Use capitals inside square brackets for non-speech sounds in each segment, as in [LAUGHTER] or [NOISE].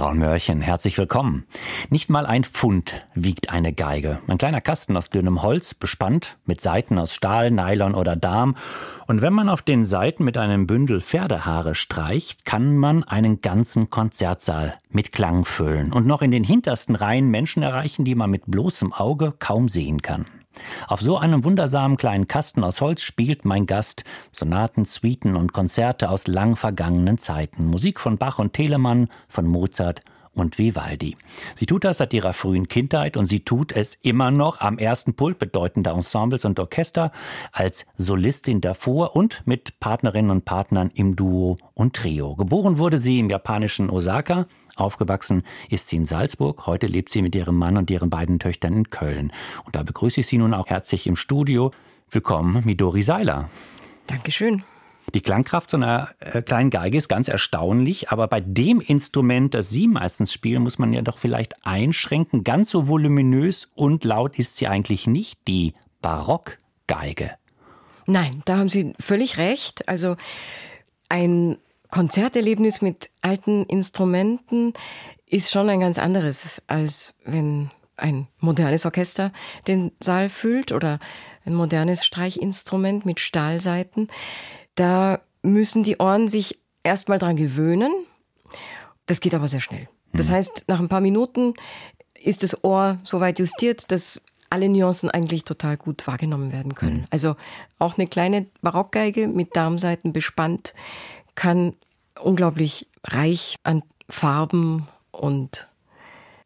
Raul Mörchen, herzlich willkommen. Nicht mal ein Pfund wiegt eine Geige. Ein kleiner Kasten aus dünnem Holz, bespannt mit Saiten aus Stahl, Nylon oder Darm. Und wenn man auf den Saiten mit einem Bündel Pferdehaare streicht, kann man einen ganzen Konzertsaal mit Klang füllen und noch in den hintersten Reihen Menschen erreichen, die man mit bloßem Auge kaum sehen kann. Auf so einem wundersamen kleinen Kasten aus Holz spielt mein Gast Sonaten, Suiten und Konzerte aus lang vergangenen Zeiten. Musik von Bach und Telemann, von Mozart und Vivaldi. Sie tut das seit ihrer frühen Kindheit und sie tut es immer noch am ersten Pult bedeutender Ensembles und Orchester, als Solistin davor und mit Partnerinnen und Partnern im Duo und Trio. Geboren wurde sie im japanischen Osaka, Aufgewachsen ist sie in Salzburg. Heute lebt sie mit ihrem Mann und ihren beiden Töchtern in Köln. Und da begrüße ich Sie nun auch herzlich im Studio. Willkommen, Midori Seiler. Dankeschön. Die Klangkraft so einer äh, kleinen Geige ist ganz erstaunlich, aber bei dem Instrument, das Sie meistens spielen, muss man ja doch vielleicht einschränken. Ganz so voluminös und laut ist sie eigentlich nicht, die Barockgeige. Nein, da haben Sie völlig recht. Also ein Konzerterlebnis mit alten Instrumenten ist schon ein ganz anderes, als wenn ein modernes Orchester den Saal füllt oder ein modernes Streichinstrument mit Stahlseiten. Da müssen die Ohren sich erstmal dran gewöhnen. Das geht aber sehr schnell. Das hm. heißt, nach ein paar Minuten ist das Ohr so weit justiert, dass alle Nuancen eigentlich total gut wahrgenommen werden können. Hm. Also auch eine kleine Barockgeige mit Darmseiten bespannt kann unglaublich reich an Farben und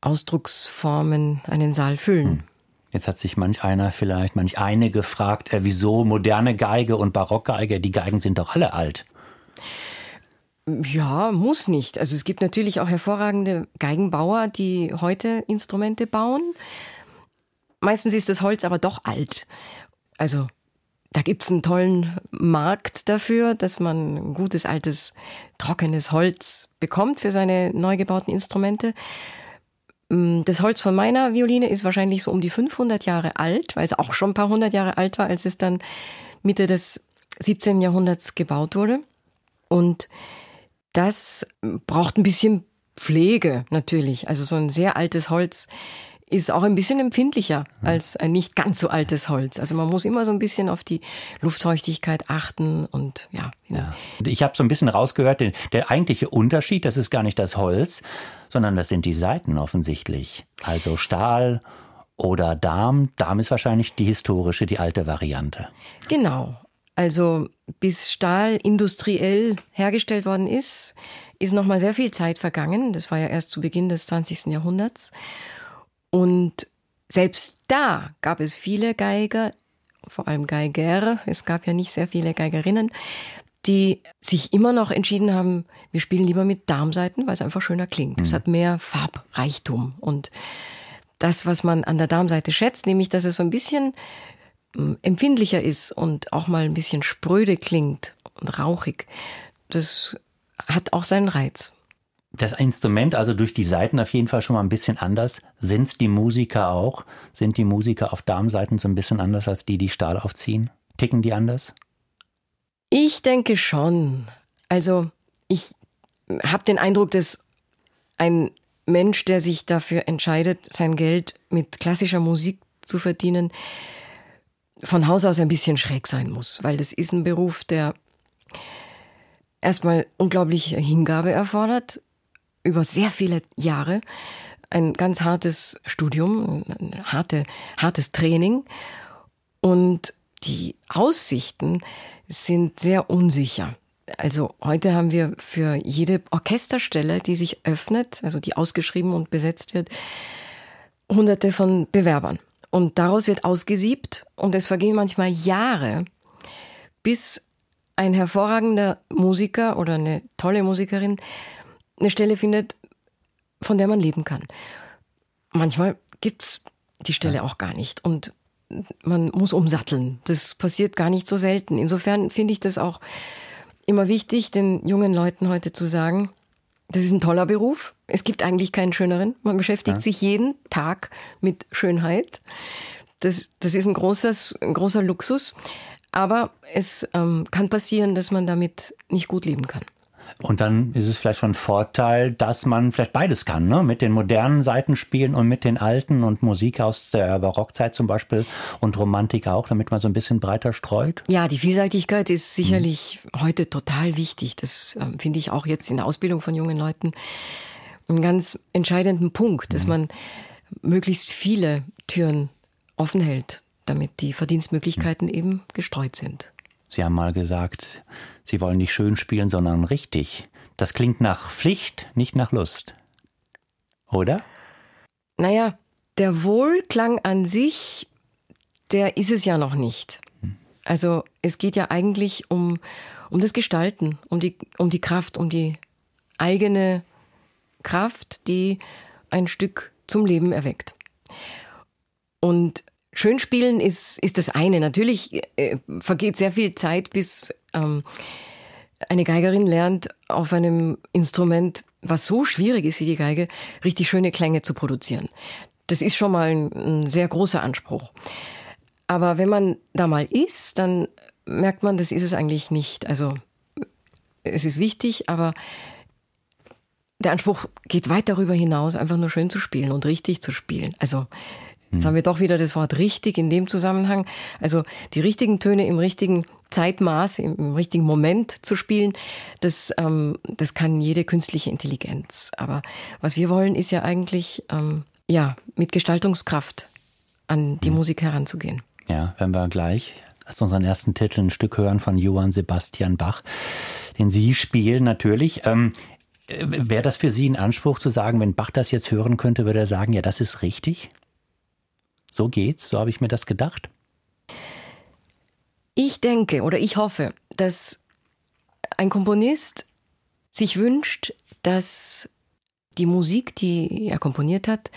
Ausdrucksformen einen Saal füllen. Hm. Jetzt hat sich manch einer vielleicht, manch eine gefragt, äh, wieso moderne Geige und Barockgeige, die Geigen sind doch alle alt. Ja, muss nicht. Also es gibt natürlich auch hervorragende Geigenbauer, die heute Instrumente bauen. Meistens ist das Holz aber doch alt. Also da gibt's einen tollen Markt dafür, dass man gutes, altes, trockenes Holz bekommt für seine neu gebauten Instrumente. Mm, das Holz von meiner Violine ist wahrscheinlich so um die 500 Jahre alt, weil es auch schon ein paar hundert Jahre alt war, als es dann Mitte des 17. Jahrhunderts gebaut wurde. Und das braucht ein bisschen Pflege natürlich. Also so ein sehr altes Holz ist auch ein bisschen empfindlicher als ein nicht ganz so altes Holz. Also man muss immer so ein bisschen auf die Luftfeuchtigkeit achten und ja. ja. Ich habe so ein bisschen rausgehört, der, der eigentliche Unterschied, das ist gar nicht das Holz, sondern das sind die Seiten offensichtlich. Also Stahl oder Darm. Darm ist wahrscheinlich die historische, die alte Variante. Genau. Also bis Stahl industriell hergestellt worden ist, ist noch mal sehr viel Zeit vergangen. Das war ja erst zu Beginn des 20. Jahrhunderts. Und selbst da gab es viele Geiger, vor allem Geiger, es gab ja nicht sehr viele Geigerinnen, die sich immer noch entschieden haben, wir spielen lieber mit Darmseiten, weil es einfach schöner klingt. Es mhm. hat mehr Farbreichtum und das, was man an der Darmseite schätzt, nämlich, dass es so ein bisschen hm, empfindlicher ist und auch mal ein bisschen spröde klingt und rauchig, das hat auch seinen Reiz das Instrument, also durch die Seiten auf jeden Fall schon mal ein bisschen anders. Sind's die Musiker auch? Sind die Musiker auf Darmseiten so ein bisschen anders als die, die Stahl aufziehen? Ticken die anders? Ich denke schon. Also ich habe den Eindruck, dass ein Mensch, der sich dafür entscheidet, sein Geld mit klassischer Musik zu verdienen, von Haus aus ein bisschen schräg sein muss, weil das ist ein Beruf, der erstmal unglaubliche Hingabe erfordert, über sehr viele Jahre ein ganz hartes Studium, ein harte, hartes Training und die Aussichten sind sehr unsicher. Also heute haben wir für jede Orchesterstelle, die sich öffnet, also die ausgeschrieben und besetzt wird, hunderte von Bewerbern. Und daraus wird ausgesiebt und es vergehen manchmal Jahre, bis ein hervorragender Musiker oder eine tolle Musikerin eine Stelle findet, von der man leben kann. Manchmal gibt's die Stelle auch gar nicht und man muss umsatteln. Das passiert gar nicht so selten. Insofern finde ich das auch immer wichtig, den jungen Leuten heute zu sagen, das ist ein toller Beruf. Es gibt eigentlich keinen schöneren. Man beschäftigt ja. sich jeden Tag mit Schönheit. Das, das ist ein, großes, ein großer Luxus. Aber es ähm, kann passieren, dass man damit nicht gut leben kann. Und dann ist es vielleicht von Vorteil, dass man vielleicht beides kann, ne? mit den modernen Seiten spielen und mit den alten und Musik aus der Barockzeit zum Beispiel und Romantik auch, damit man so ein bisschen breiter streut. Ja, die Vielseitigkeit ist sicherlich mhm. heute total wichtig. Das äh, finde ich auch jetzt in der Ausbildung von jungen Leuten einen ganz entscheidenden Punkt, dass mhm. man möglichst viele Türen offen hält, damit die Verdienstmöglichkeiten mhm. eben gestreut sind. Sie haben mal gesagt, Sie wollen nicht schön spielen, sondern richtig. Das klingt nach Pflicht, nicht nach Lust. Oder? Naja, der Wohlklang an sich, der ist es ja noch nicht. Also es geht ja eigentlich um, um das Gestalten, um die, um die Kraft, um die eigene Kraft, die ein Stück zum Leben erweckt. Und Schön spielen ist, ist das eine. Natürlich äh, vergeht sehr viel Zeit, bis ähm, eine Geigerin lernt, auf einem Instrument, was so schwierig ist wie die Geige, richtig schöne Klänge zu produzieren. Das ist schon mal ein, ein sehr großer Anspruch. Aber wenn man da mal ist, dann merkt man, das ist es eigentlich nicht. Also es ist wichtig, aber der Anspruch geht weit darüber hinaus, einfach nur schön zu spielen und richtig zu spielen. Also Jetzt haben wir doch wieder das Wort richtig in dem Zusammenhang. Also die richtigen Töne im richtigen Zeitmaß, im, im richtigen Moment zu spielen, das, ähm, das kann jede künstliche Intelligenz. Aber was wir wollen, ist ja eigentlich ähm, ja mit Gestaltungskraft an die mhm. Musik heranzugehen. Ja, wenn wir gleich als unseren ersten Titel ein Stück hören von Johann Sebastian Bach, den Sie spielen natürlich. Ähm, äh, Wäre das für Sie ein Anspruch zu sagen, wenn Bach das jetzt hören könnte, würde er sagen, ja, das ist richtig? So geht's, so habe ich mir das gedacht. Ich denke oder ich hoffe, dass ein Komponist sich wünscht, dass die Musik, die er komponiert hat,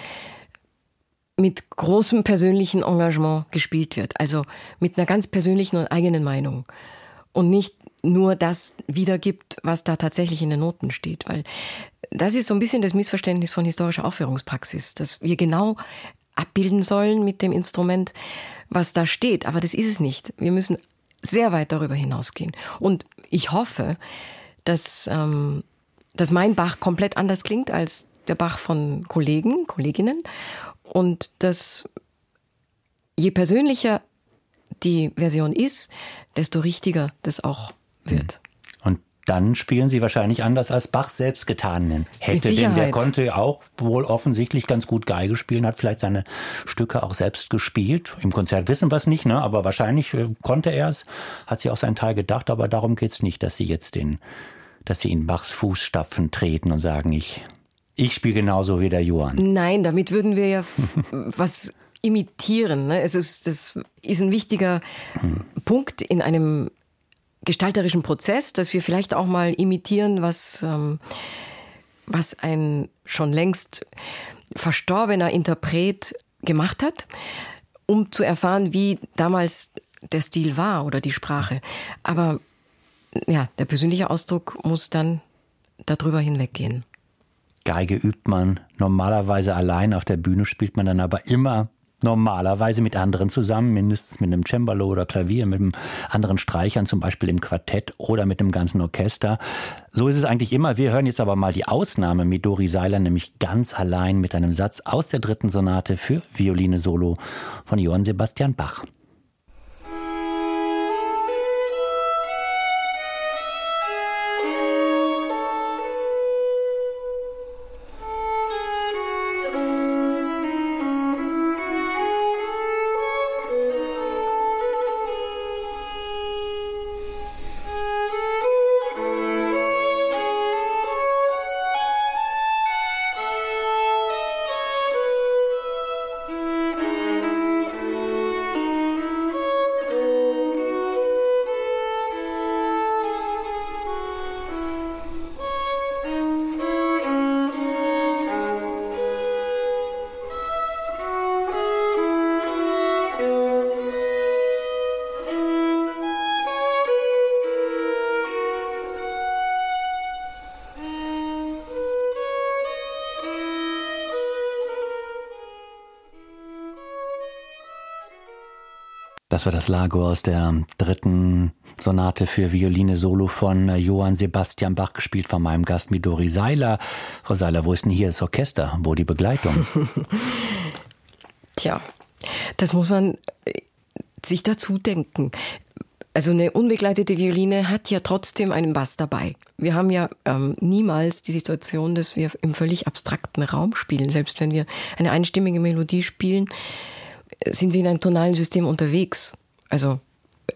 mit großem persönlichen Engagement gespielt wird. Also mit einer ganz persönlichen und eigenen Meinung. Und nicht nur das wiedergibt, was da tatsächlich in den Noten steht. Weil das ist so ein bisschen das Missverständnis von historischer Aufführungspraxis, dass wir genau abbilden sollen mit dem Instrument, was da steht. Aber das ist es nicht. Wir müssen sehr weit darüber hinausgehen. Und ich hoffe, dass, ähm, dass mein Bach komplett anders klingt als der Bach von Kollegen, Kolleginnen. Und dass je persönlicher die Version ist, desto richtiger das auch wird dann spielen sie wahrscheinlich anders als Bach selbst getan hätte. Denn der konnte auch wohl offensichtlich ganz gut Geige spielen, hat vielleicht seine Stücke auch selbst gespielt. Im Konzert wissen wir es nicht, ne? aber wahrscheinlich äh, konnte er es, hat sie auch seinen Teil gedacht, aber darum geht's nicht, dass sie jetzt den, dass sie in Bachs Fußstapfen treten und sagen, ich, ich spiele genauso wie der Johann. Nein, damit würden wir ja [LAUGHS] was imitieren. Ne? Also das ist ein wichtiger hm. Punkt in einem gestalterischen Prozess, dass wir vielleicht auch mal imitieren, was, ähm, was ein schon längst verstorbener Interpret gemacht hat, um zu erfahren, wie damals der Stil war oder die Sprache. Aber ja, der persönliche Ausdruck muss dann darüber hinweggehen. Geige übt man normalerweise allein, auf der Bühne spielt man dann aber immer normalerweise mit anderen zusammen, mindestens mit einem Cembalo oder Klavier, mit einem anderen Streichern, zum Beispiel im Quartett oder mit einem ganzen Orchester. So ist es eigentlich immer. Wir hören jetzt aber mal die Ausnahme mit Dori Seiler, nämlich ganz allein mit einem Satz aus der dritten Sonate für Violine Solo von Johann Sebastian Bach. War das Lago aus der dritten Sonate für Violine Solo von Johann Sebastian Bach, gespielt von meinem Gast Midori Seiler. Frau Seiler, wo ist denn hier das Orchester? Wo die Begleitung? [LAUGHS] Tja, das muss man äh, sich dazu denken. Also eine unbegleitete Violine hat ja trotzdem einen Bass dabei. Wir haben ja ähm, niemals die Situation, dass wir im völlig abstrakten Raum spielen. Selbst wenn wir eine einstimmige Melodie spielen, sind wir in einem tonalen System unterwegs. Also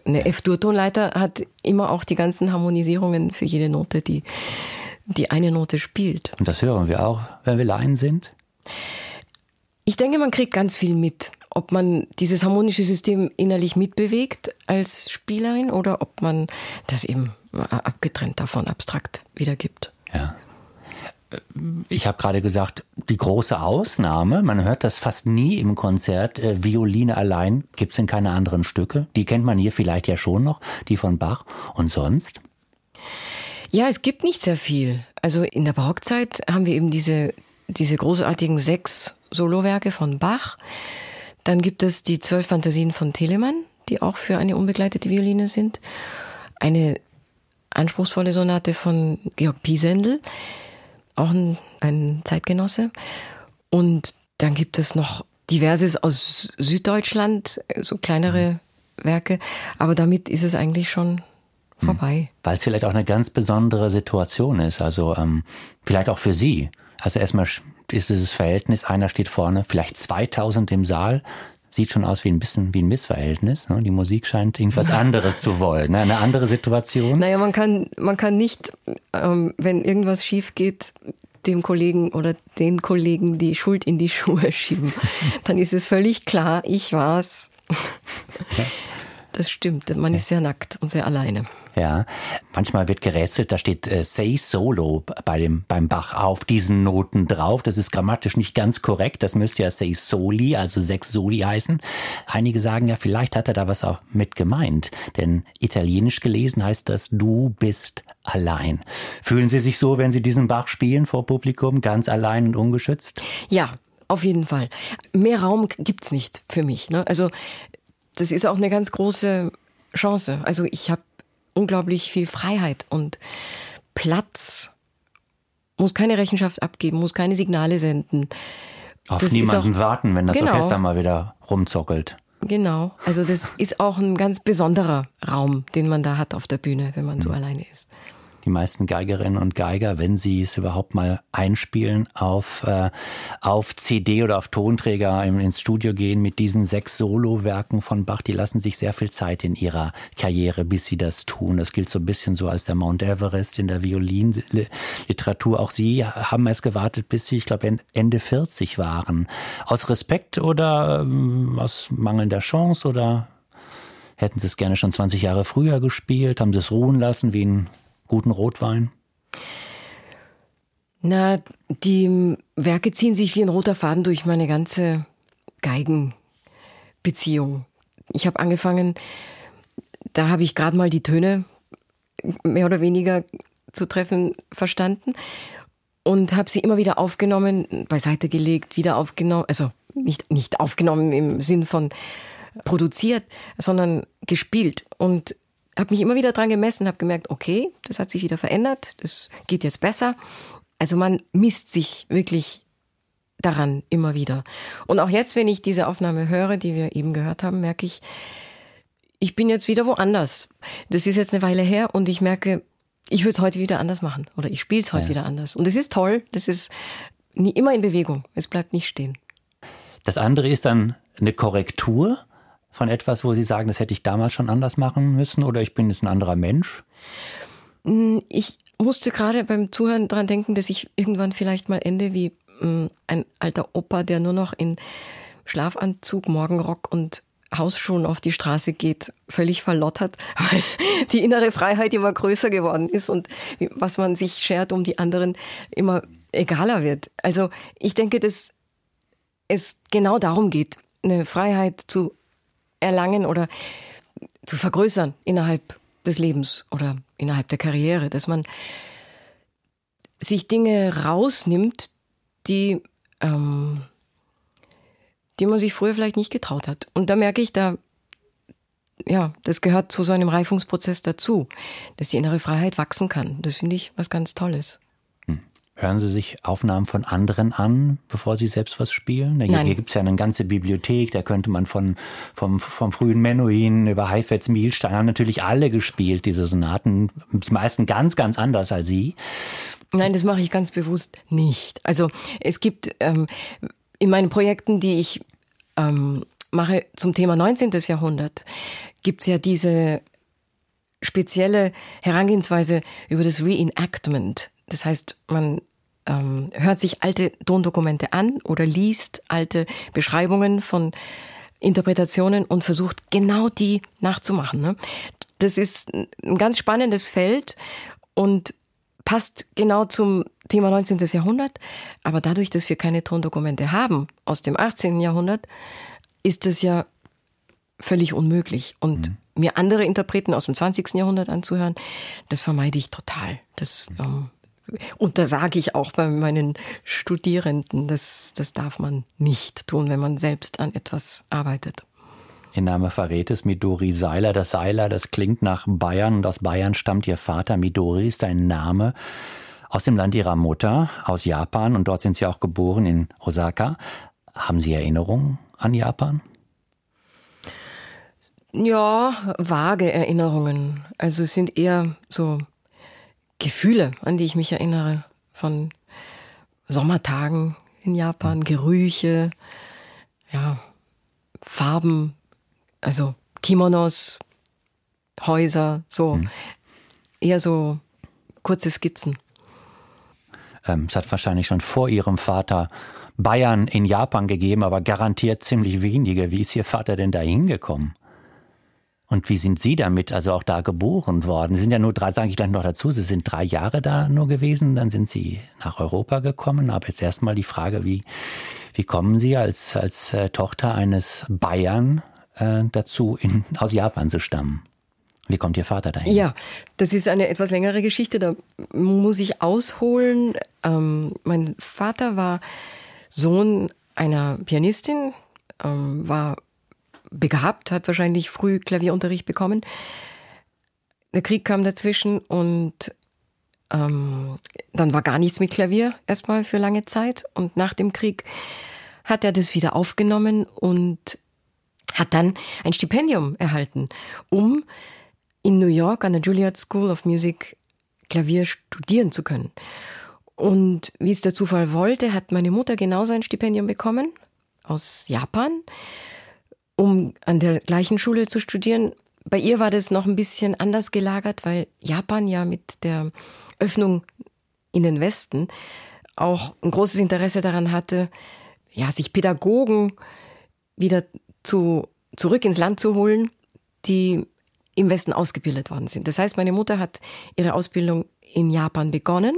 eine F-Dur-Tonleiter hat immer auch die ganzen Harmonisierungen für jede Note, die die eine Note spielt. Und das hören wir auch, wenn wir Laien sind? Ich denke, man kriegt ganz viel mit. Ob man dieses harmonische System innerlich mitbewegt als Spielerin oder ob man das eben abgetrennt davon abstrakt wiedergibt. Ja ich habe gerade gesagt, die große Ausnahme, man hört das fast nie im Konzert, äh, Violine allein gibt es in keine anderen Stücke. Die kennt man hier vielleicht ja schon noch, die von Bach. Und sonst? Ja, es gibt nicht sehr viel. Also in der Barockzeit haben wir eben diese, diese großartigen sechs Solowerke von Bach. Dann gibt es die zwölf Fantasien von Telemann, die auch für eine unbegleitete Violine sind. Eine anspruchsvolle Sonate von Georg Pisendel auch ein, ein Zeitgenosse. Und dann gibt es noch diverses aus Süddeutschland, so kleinere Werke. Aber damit ist es eigentlich schon vorbei. Hm. Weil es vielleicht auch eine ganz besondere Situation ist. Also ähm, vielleicht auch für Sie. Also erstmal ist dieses Verhältnis, einer steht vorne, vielleicht 2000 im Saal, sieht schon aus wie ein bisschen wie ein Missverhältnis. Ne? Die Musik scheint irgendwas anderes zu wollen, ne? eine andere Situation. Naja, man kann, man kann nicht, ähm, wenn irgendwas schief geht, dem Kollegen oder den Kollegen die Schuld in die Schuhe [LAUGHS] schieben. Dann ist es völlig klar, ich war's. Das stimmt, man ist sehr nackt und sehr alleine. Ja, manchmal wird gerätselt, da steht äh, Say Solo bei dem, beim Bach auf diesen Noten drauf. Das ist grammatisch nicht ganz korrekt. Das müsste ja Say Soli, also sechs Soli heißen. Einige sagen ja, vielleicht hat er da was auch mit gemeint. Denn italienisch gelesen heißt das, du bist allein. Fühlen Sie sich so, wenn Sie diesen Bach spielen vor Publikum, ganz allein und ungeschützt? Ja, auf jeden Fall. Mehr Raum gibt's nicht für mich. Ne? Also das ist auch eine ganz große Chance. Also ich habe unglaublich viel Freiheit und Platz. Muss keine Rechenschaft abgeben, muss keine Signale senden. Auf das niemanden auch, warten, wenn das genau, Orchester mal wieder rumzockelt. Genau. Also das ist auch ein ganz besonderer Raum, den man da hat auf der Bühne, wenn man mhm. so alleine ist die meisten Geigerinnen und Geiger, wenn sie es überhaupt mal einspielen, auf, äh, auf CD oder auf Tonträger ins Studio gehen mit diesen sechs Solowerken von Bach. Die lassen sich sehr viel Zeit in ihrer Karriere, bis sie das tun. Das gilt so ein bisschen so als der Mount Everest in der Violinliteratur. Auch Sie haben es gewartet, bis Sie, ich glaube, Ende 40 waren. Aus Respekt oder ähm, aus mangelnder Chance oder hätten Sie es gerne schon 20 Jahre früher gespielt? Haben Sie es ruhen lassen wie ein guten Rotwein? Na, die Werke ziehen sich wie ein roter Faden durch meine ganze Geigenbeziehung. Ich habe angefangen, da habe ich gerade mal die Töne mehr oder weniger zu treffen verstanden und habe sie immer wieder aufgenommen, beiseite gelegt, wieder aufgenommen, also nicht, nicht aufgenommen im Sinn von produziert, sondern gespielt. Und habe mich immer wieder dran gemessen, habe gemerkt, okay, das hat sich wieder verändert, das geht jetzt besser. Also man misst sich wirklich daran immer wieder. Und auch jetzt, wenn ich diese Aufnahme höre, die wir eben gehört haben, merke ich, ich bin jetzt wieder woanders. Das ist jetzt eine Weile her und ich merke, ich würde es heute wieder anders machen oder ich spiele es heute ja. wieder anders. Und das ist toll, das ist nie, immer in Bewegung, es bleibt nicht stehen. Das andere ist dann eine Korrektur von etwas, wo Sie sagen, das hätte ich damals schon anders machen müssen oder ich bin jetzt ein anderer Mensch? Mm, ich musste gerade beim Zuhören dran denken, dass ich irgendwann vielleicht mal ende wie mm, ein alter Opa, der nur noch in Schlafanzug, Morgenrock und Hausschuhen auf die Straße geht, völlig verlottert, [LAUGHS] weil die innere Freiheit immer größer geworden ist und was man sich schert um die anderen immer egaler wird. Also ich denke, dass es genau darum geht, eine Freiheit zu erlangen oder zu vergrößern innerhalb des Lebens oder innerhalb der Karriere, dass man sich Dinge rausnimmt, die, ähm, die man sich früher vielleicht nicht getraut hat. Und da merke ich, da, ja, das gehört zu so einem Reifungsprozess dazu, dass die innere Freiheit wachsen kann. Das finde ich was ganz Tolles. Hören Sie sich Aufnahmen von anderen an, bevor Sie selbst was spielen? Hier, Nein. hier gibt es ja eine ganze Bibliothek, da könnte man von, vom, vom frühen Menuhin über Heifetz, Mielstein, haben natürlich alle gespielt, diese Sonaten, die meisten ganz, ganz anders als Sie. Nein, das mache ich ganz bewusst nicht. Also es gibt ähm, in meinen Projekten, die ich ähm, mache zum Thema 19. Jahrhundert, gibt es ja diese spezielle Herangehensweise über das Reenactment. Das heißt, man ähm, hört sich alte Tondokumente an oder liest alte Beschreibungen von Interpretationen und versucht genau die nachzumachen. Ne? Das ist ein ganz spannendes Feld und passt genau zum Thema 19. Jahrhundert. Aber dadurch, dass wir keine Tondokumente haben aus dem 18. Jahrhundert, ist es ja völlig unmöglich. Und mhm. mir andere Interpreten aus dem 20. Jahrhundert anzuhören, das vermeide ich total. Das ähm, untersage ich auch bei meinen Studierenden. Das, das darf man nicht tun, wenn man selbst an etwas arbeitet. Ihr Name verrät es, Midori Seiler. Das Seiler, das klingt nach Bayern und aus Bayern stammt Ihr Vater. Midori ist ein Name aus dem Land Ihrer Mutter, aus Japan und dort sind Sie auch geboren in Osaka. Haben Sie Erinnerungen an Japan? Ja, vage Erinnerungen. Also es sind eher so Gefühle, an die ich mich erinnere, von Sommertagen in Japan, Gerüche, ja, Farben, also Kimonos, Häuser, so hm. eher so kurze Skizzen. Ähm, es hat wahrscheinlich schon vor Ihrem Vater Bayern in Japan gegeben, aber garantiert ziemlich wenige. Wie ist Ihr Vater denn da hingekommen? Und wie sind Sie damit, also auch da geboren worden? Sie sind ja nur drei, sage ich gleich noch dazu, Sie sind drei Jahre da nur gewesen, dann sind Sie nach Europa gekommen. Aber jetzt erstmal die Frage, wie, wie kommen Sie als, als äh, Tochter eines Bayern äh, dazu, in, aus Japan zu stammen? Wie kommt Ihr Vater dahin? Ja, das ist eine etwas längere Geschichte, da muss ich ausholen. Ähm, mein Vater war Sohn einer Pianistin, ähm, war begabt, hat wahrscheinlich früh Klavierunterricht bekommen. Der Krieg kam dazwischen und ähm, dann war gar nichts mit Klavier erstmal für lange Zeit. Und nach dem Krieg hat er das wieder aufgenommen und hat dann ein Stipendium erhalten, um in New York an der Juilliard School of Music Klavier studieren zu können. Und wie es der Zufall wollte, hat meine Mutter genauso ein Stipendium bekommen aus Japan um an der gleichen Schule zu studieren. Bei ihr war das noch ein bisschen anders gelagert, weil Japan ja mit der Öffnung in den Westen auch ein großes Interesse daran hatte, ja, sich Pädagogen wieder zu, zurück ins Land zu holen, die im Westen ausgebildet worden sind. Das heißt, meine Mutter hat ihre Ausbildung in Japan begonnen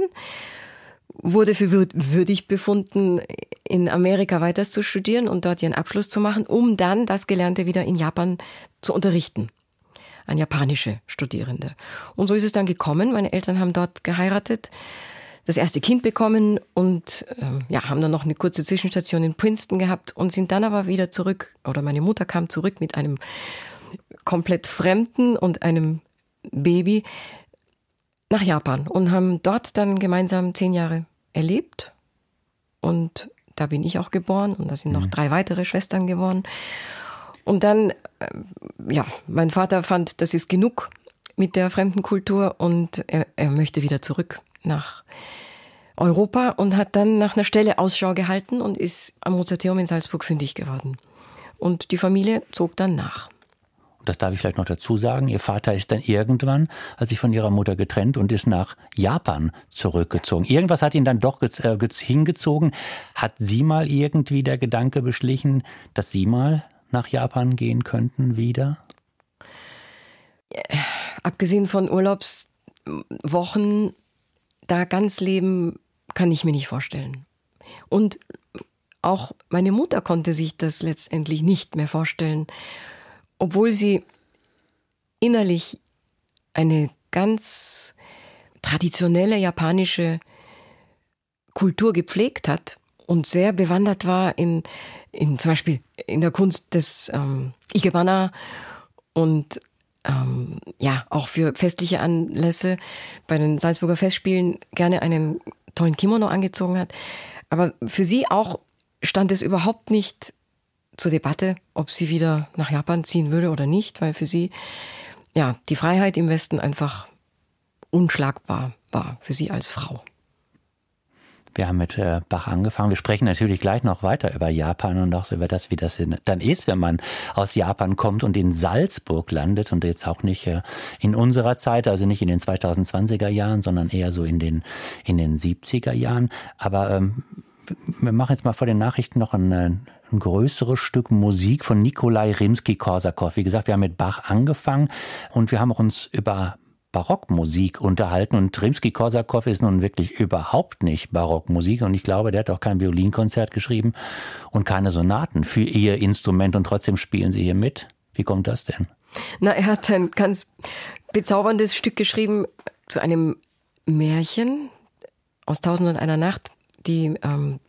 wurde für würdig befunden, in Amerika weiter zu studieren und dort ihren Abschluss zu machen, um dann das Gelernte wieder in Japan zu unterrichten an japanische Studierende. Und so ist es dann gekommen. Meine Eltern haben dort geheiratet, das erste Kind bekommen und äh, ja, haben dann noch eine kurze Zwischenstation in Princeton gehabt und sind dann aber wieder zurück, oder meine Mutter kam zurück mit einem komplett Fremden und einem Baby nach Japan und haben dort dann gemeinsam zehn Jahre erlebt. Und da bin ich auch geboren und da sind noch mhm. drei weitere Schwestern geworden. Und dann, äh, ja, mein Vater fand, das ist genug mit der fremden Kultur und er, er möchte wieder zurück nach Europa und hat dann nach einer Stelle Ausschau gehalten und ist am Mozarteum in Salzburg fündig geworden. Und die Familie zog dann nach das darf ich vielleicht noch dazu sagen, ihr Vater ist dann irgendwann, hat sich von ihrer Mutter getrennt und ist nach Japan zurückgezogen. Irgendwas hat ihn dann doch äh, hingezogen. Hat sie mal irgendwie der Gedanke beschlichen, dass sie mal nach Japan gehen könnten wieder? Ja, abgesehen von Urlaubswochen, da ganz leben kann ich mir nicht vorstellen. Und auch meine Mutter konnte sich das letztendlich nicht mehr vorstellen obwohl sie innerlich eine ganz traditionelle japanische Kultur gepflegt hat und sehr bewandert war in, in zum Beispiel in der Kunst des ähm, Ikebana und ähm, ja, auch für festliche Anlässe bei den Salzburger Festspielen gerne einen tollen Kimono angezogen hat. Aber für sie auch stand es überhaupt nicht zur Debatte, ob sie wieder nach Japan ziehen würde oder nicht, weil für sie ja die Freiheit im Westen einfach unschlagbar war für sie als Frau. Wir haben mit äh, Bach angefangen. Wir sprechen natürlich gleich noch weiter über Japan und auch über das, wie das dann ist, wenn man aus Japan kommt und in Salzburg landet und jetzt auch nicht äh, in unserer Zeit, also nicht in den 2020er Jahren, sondern eher so in den, in den 70er Jahren. Aber ähm, wir machen jetzt mal vor den Nachrichten noch ein, äh, ein größeres Stück Musik von Nikolai Rimsky-Korsakow. Wie gesagt, wir haben mit Bach angefangen und wir haben uns über Barockmusik unterhalten und Rimsky-Korsakow ist nun wirklich überhaupt nicht Barockmusik und ich glaube, der hat auch kein Violinkonzert geschrieben und keine Sonaten für ihr Instrument und trotzdem spielen sie hier mit. Wie kommt das denn? Na, er hat ein ganz bezauberndes Stück geschrieben zu einem Märchen aus Tausend und einer Nacht, die ähm,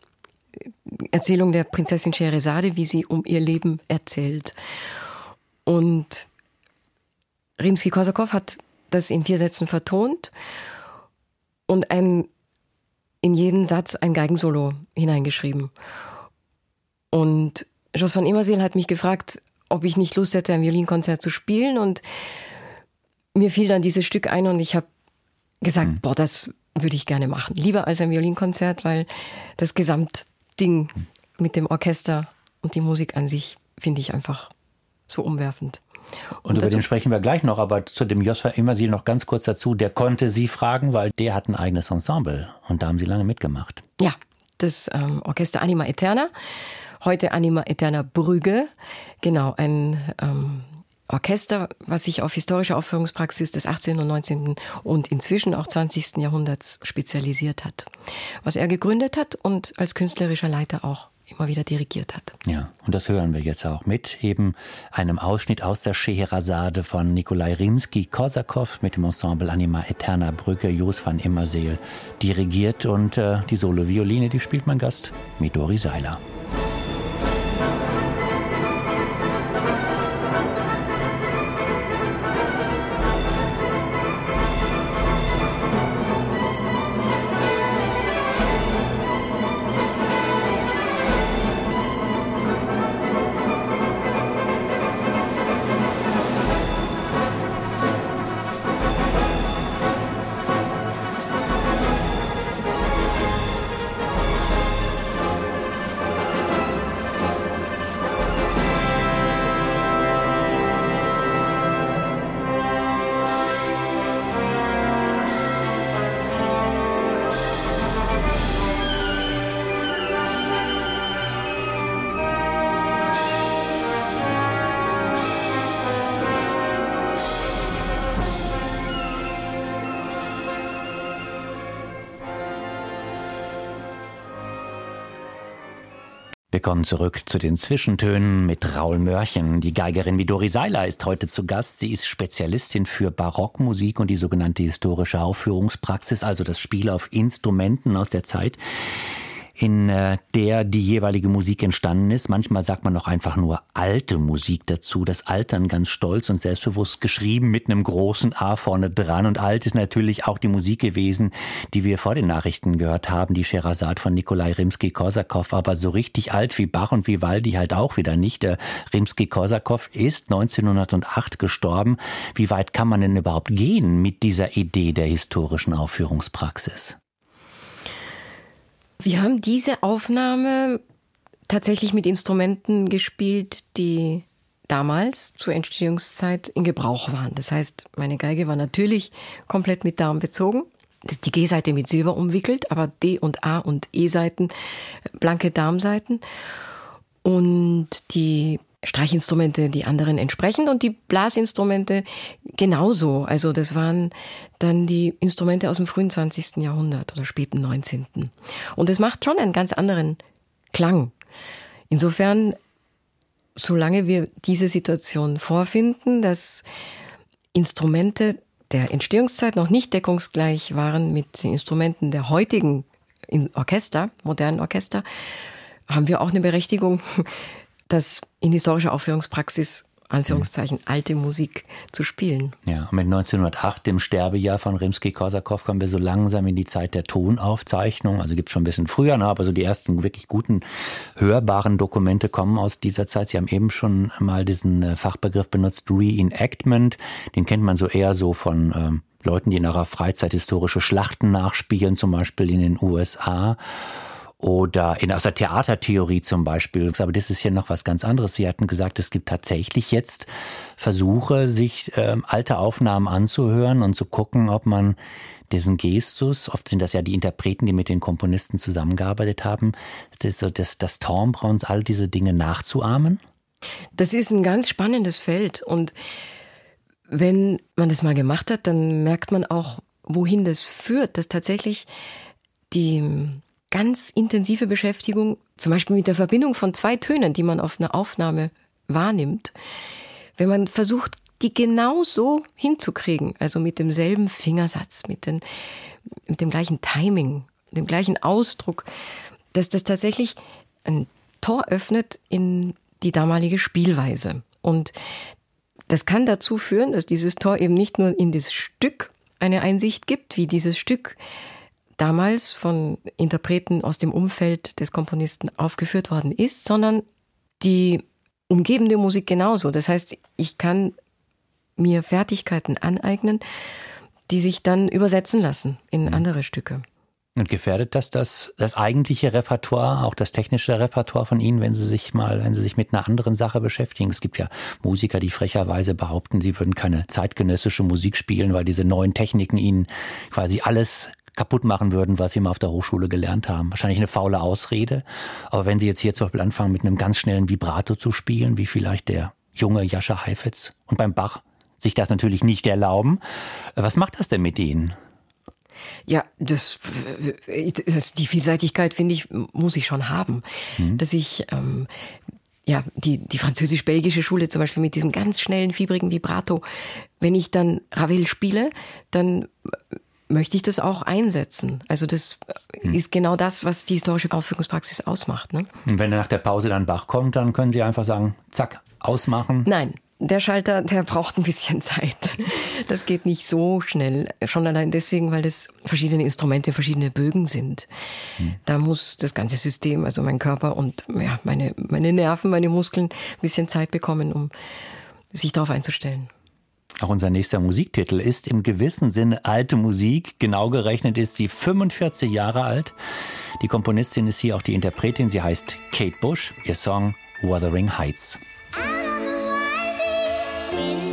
Erzählung der Prinzessin Scheherazade, wie sie um ihr Leben erzählt. Und Rimsky-Korsakow hat das in vier Sätzen vertont und ein, in jeden Satz ein Geigensolo hineingeschrieben. Und Jos von Immerseel hat mich gefragt, ob ich nicht Lust hätte, ein Violinkonzert zu spielen. Und mir fiel dann dieses Stück ein und ich habe gesagt, mhm. boah, das würde ich gerne machen. Lieber als ein Violinkonzert, weil das Gesamtding mit dem Orchester und die Musik an sich finde ich einfach so umwerfend. Und, und über den sprechen wir gleich noch, aber zu dem Josfa Immersil noch ganz kurz dazu. Der konnte Sie fragen, weil der hat ein eigenes Ensemble und da haben Sie lange mitgemacht. Ja, das ähm, Orchester Anima Eterna, heute Anima Eterna Brügge. Genau, ein ähm, Orchester, was sich auf historische Aufführungspraxis des 18. und 19. und inzwischen auch 20. Jahrhunderts spezialisiert hat. Was er gegründet hat und als künstlerischer Leiter auch immer wieder dirigiert hat. Ja, und das hören wir jetzt auch mit eben einem Ausschnitt aus der Scheherazade von Nikolai Rimsky-Korsakow mit dem Ensemble Anima Eterna Brücke, Jos van Immerseel dirigiert und äh, die Solo-Violine, die spielt mein Gast Midori Seiler. Wir kommen zurück zu den Zwischentönen mit Raul Mörchen. Die Geigerin Midori Seiler ist heute zu Gast. Sie ist Spezialistin für Barockmusik und die sogenannte historische Aufführungspraxis, also das Spiel auf Instrumenten aus der Zeit in äh, der die jeweilige Musik entstanden ist. Manchmal sagt man auch einfach nur alte Musik dazu. Das Altern ganz stolz und selbstbewusst geschrieben mit einem großen A vorne dran. Und alt ist natürlich auch die Musik gewesen, die wir vor den Nachrichten gehört haben, die Scheherazade von Nikolai Rimsky-Korsakow. Aber so richtig alt wie Bach und Vivaldi halt auch wieder nicht. Der Rimsky-Korsakow ist 1908 gestorben. Wie weit kann man denn überhaupt gehen mit dieser Idee der historischen Aufführungspraxis? Wir haben diese Aufnahme tatsächlich mit Instrumenten gespielt, die damals zur Entstehungszeit in Gebrauch waren. Das heißt, meine Geige war natürlich komplett mit Darm bezogen. Die G-Seite mit Silber umwickelt, aber D und A und E-Seiten blanke Darmseiten. Und die Streichinstrumente die anderen entsprechend und die Blasinstrumente genauso. Also das waren dann die Instrumente aus dem frühen 20. Jahrhundert oder späten 19. Und es macht schon einen ganz anderen Klang. Insofern, solange wir diese Situation vorfinden, dass Instrumente der Entstehungszeit noch nicht deckungsgleich waren mit den Instrumenten der heutigen Orchester, modernen Orchester, haben wir auch eine Berechtigung, das in historischer Aufführungspraxis Anführungszeichen alte Musik zu spielen. Ja, mit 1908, dem Sterbejahr von Rimsky-Korsakow, kommen wir so langsam in die Zeit der Tonaufzeichnung. Also gibt es schon ein bisschen früher, ne? aber so die ersten wirklich guten, hörbaren Dokumente kommen aus dieser Zeit. Sie haben eben schon mal diesen äh, Fachbegriff benutzt, Reenactment. Den kennt man so eher so von ähm, Leuten, die in ihrer Freizeit historische Schlachten nachspielen, zum Beispiel in den USA oder in, aus der Theatertheorie zum Beispiel. Aber das ist hier noch was ganz anderes. Sie hatten gesagt, es gibt tatsächlich jetzt Versuche, sich ähm, alte Aufnahmen anzuhören und zu gucken, ob man diesen Gestus, oft sind das ja die Interpreten, die mit den Komponisten zusammengearbeitet haben, das, das, das Timbre und all diese Dinge nachzuahmen? Das ist ein ganz spannendes Feld und wenn man das mal gemacht hat, dann merkt man auch, wohin das führt, dass tatsächlich die ganz intensive Beschäftigung, zum Beispiel mit der Verbindung von zwei Tönen, die man auf einer Aufnahme wahrnimmt, wenn man versucht, die genau so hinzukriegen, also mit demselben Fingersatz, mit, den, mit dem gleichen Timing, dem gleichen Ausdruck, dass das tatsächlich ein Tor öffnet in die damalige Spielweise. Und das kann dazu führen, dass dieses Tor eben nicht nur in das Stück eine Einsicht gibt, wie dieses Stück damals von Interpreten aus dem Umfeld des Komponisten aufgeführt worden ist, sondern die umgebende Musik genauso. Das heißt, ich kann mir Fertigkeiten aneignen, die sich dann übersetzen lassen in mhm. andere Stücke. Und gefährdet das, das das eigentliche Repertoire, auch das technische Repertoire von Ihnen, wenn Sie sich mal, wenn Sie sich mit einer anderen Sache beschäftigen? Es gibt ja Musiker, die frecherweise behaupten, sie würden keine zeitgenössische Musik spielen, weil diese neuen Techniken ihnen quasi alles kaputt machen würden, was sie mal auf der Hochschule gelernt haben. Wahrscheinlich eine faule Ausrede. Aber wenn Sie jetzt hier zum Beispiel anfangen, mit einem ganz schnellen Vibrato zu spielen, wie vielleicht der junge Jascha Heifetz und beim Bach sich das natürlich nicht erlauben, was macht das denn mit Ihnen? Ja, das, das die Vielseitigkeit finde ich muss ich schon haben, mhm. dass ich ähm, ja die die französisch-belgische Schule zum Beispiel mit diesem ganz schnellen fiebrigen Vibrato, wenn ich dann Ravel spiele, dann möchte ich das auch einsetzen. Also das hm. ist genau das, was die historische Aufführungspraxis ausmacht. Ne? Und wenn nach der Pause dann Bach kommt, dann können Sie einfach sagen, zack, ausmachen. Nein, der Schalter, der [LAUGHS] braucht ein bisschen Zeit. Das geht nicht so schnell. Schon allein deswegen, weil das verschiedene Instrumente, verschiedene Bögen sind. Hm. Da muss das ganze System, also mein Körper und ja, meine, meine Nerven, meine Muskeln ein bisschen Zeit bekommen, um sich darauf einzustellen. Auch unser nächster Musiktitel ist im gewissen Sinne alte Musik. Genau gerechnet ist sie 45 Jahre alt. Die Komponistin ist hier auch die Interpretin. Sie heißt Kate Bush. Ihr Song Wuthering Heights. Das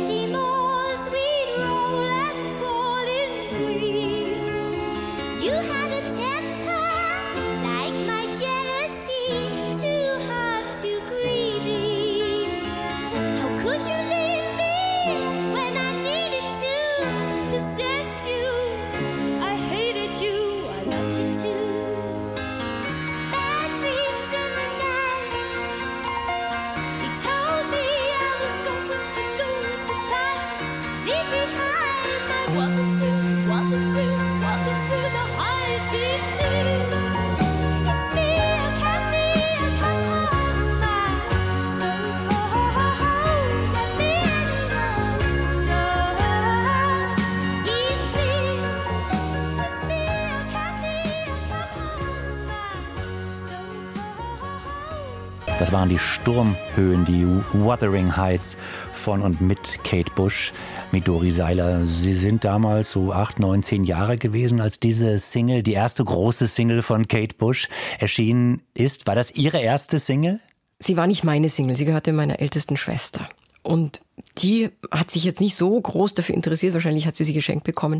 waren die Sturmhöhen, die Wuthering Heights von und mit Kate Bush, mit Dori Seiler. Sie sind damals so acht, neun, zehn Jahre gewesen, als diese Single, die erste große Single von Kate Bush erschienen ist. War das Ihre erste Single? Sie war nicht meine Single, sie gehörte meiner ältesten Schwester. Und die hat sich jetzt nicht so groß dafür interessiert, wahrscheinlich hat sie sie geschenkt bekommen.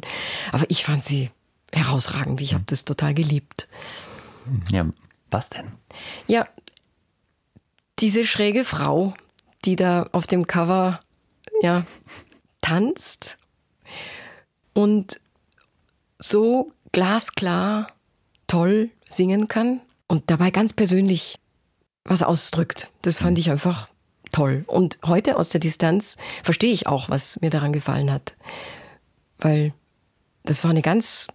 Aber ich fand sie herausragend. Ich habe das total geliebt. Ja, was denn? Ja, diese schräge Frau, die da auf dem Cover ja tanzt und so glasklar toll singen kann und dabei ganz persönlich was ausdrückt. Das fand ich einfach toll. Und heute aus der Distanz verstehe ich auch, was mir daran gefallen hat. Weil das war eine ganz,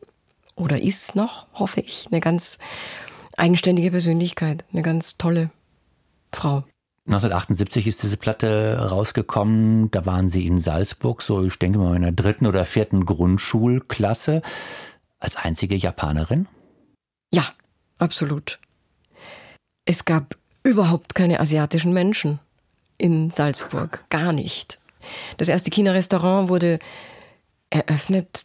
oder ist noch, hoffe ich, eine ganz eigenständige Persönlichkeit, eine ganz tolle Frau. 1978 ist diese Platte rausgekommen. Da waren Sie in Salzburg, so ich denke mal in der dritten oder vierten Grundschulklasse, als einzige Japanerin? Ja, absolut. Es gab überhaupt keine asiatischen Menschen in Salzburg. Gar nicht. Das erste China-Restaurant wurde eröffnet,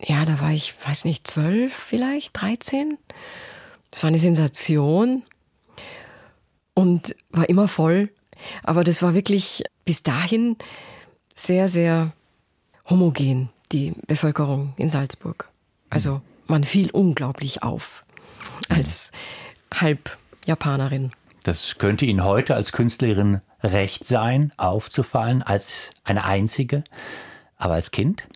ja, da war ich, weiß nicht, zwölf vielleicht, dreizehn. Das war eine Sensation und war immer voll. Aber das war wirklich bis dahin sehr, sehr homogen, die Bevölkerung in Salzburg. Also man fiel unglaublich auf als halb Japanerin. Das könnte Ihnen heute als Künstlerin recht sein, aufzufallen als eine einzige, aber als Kind?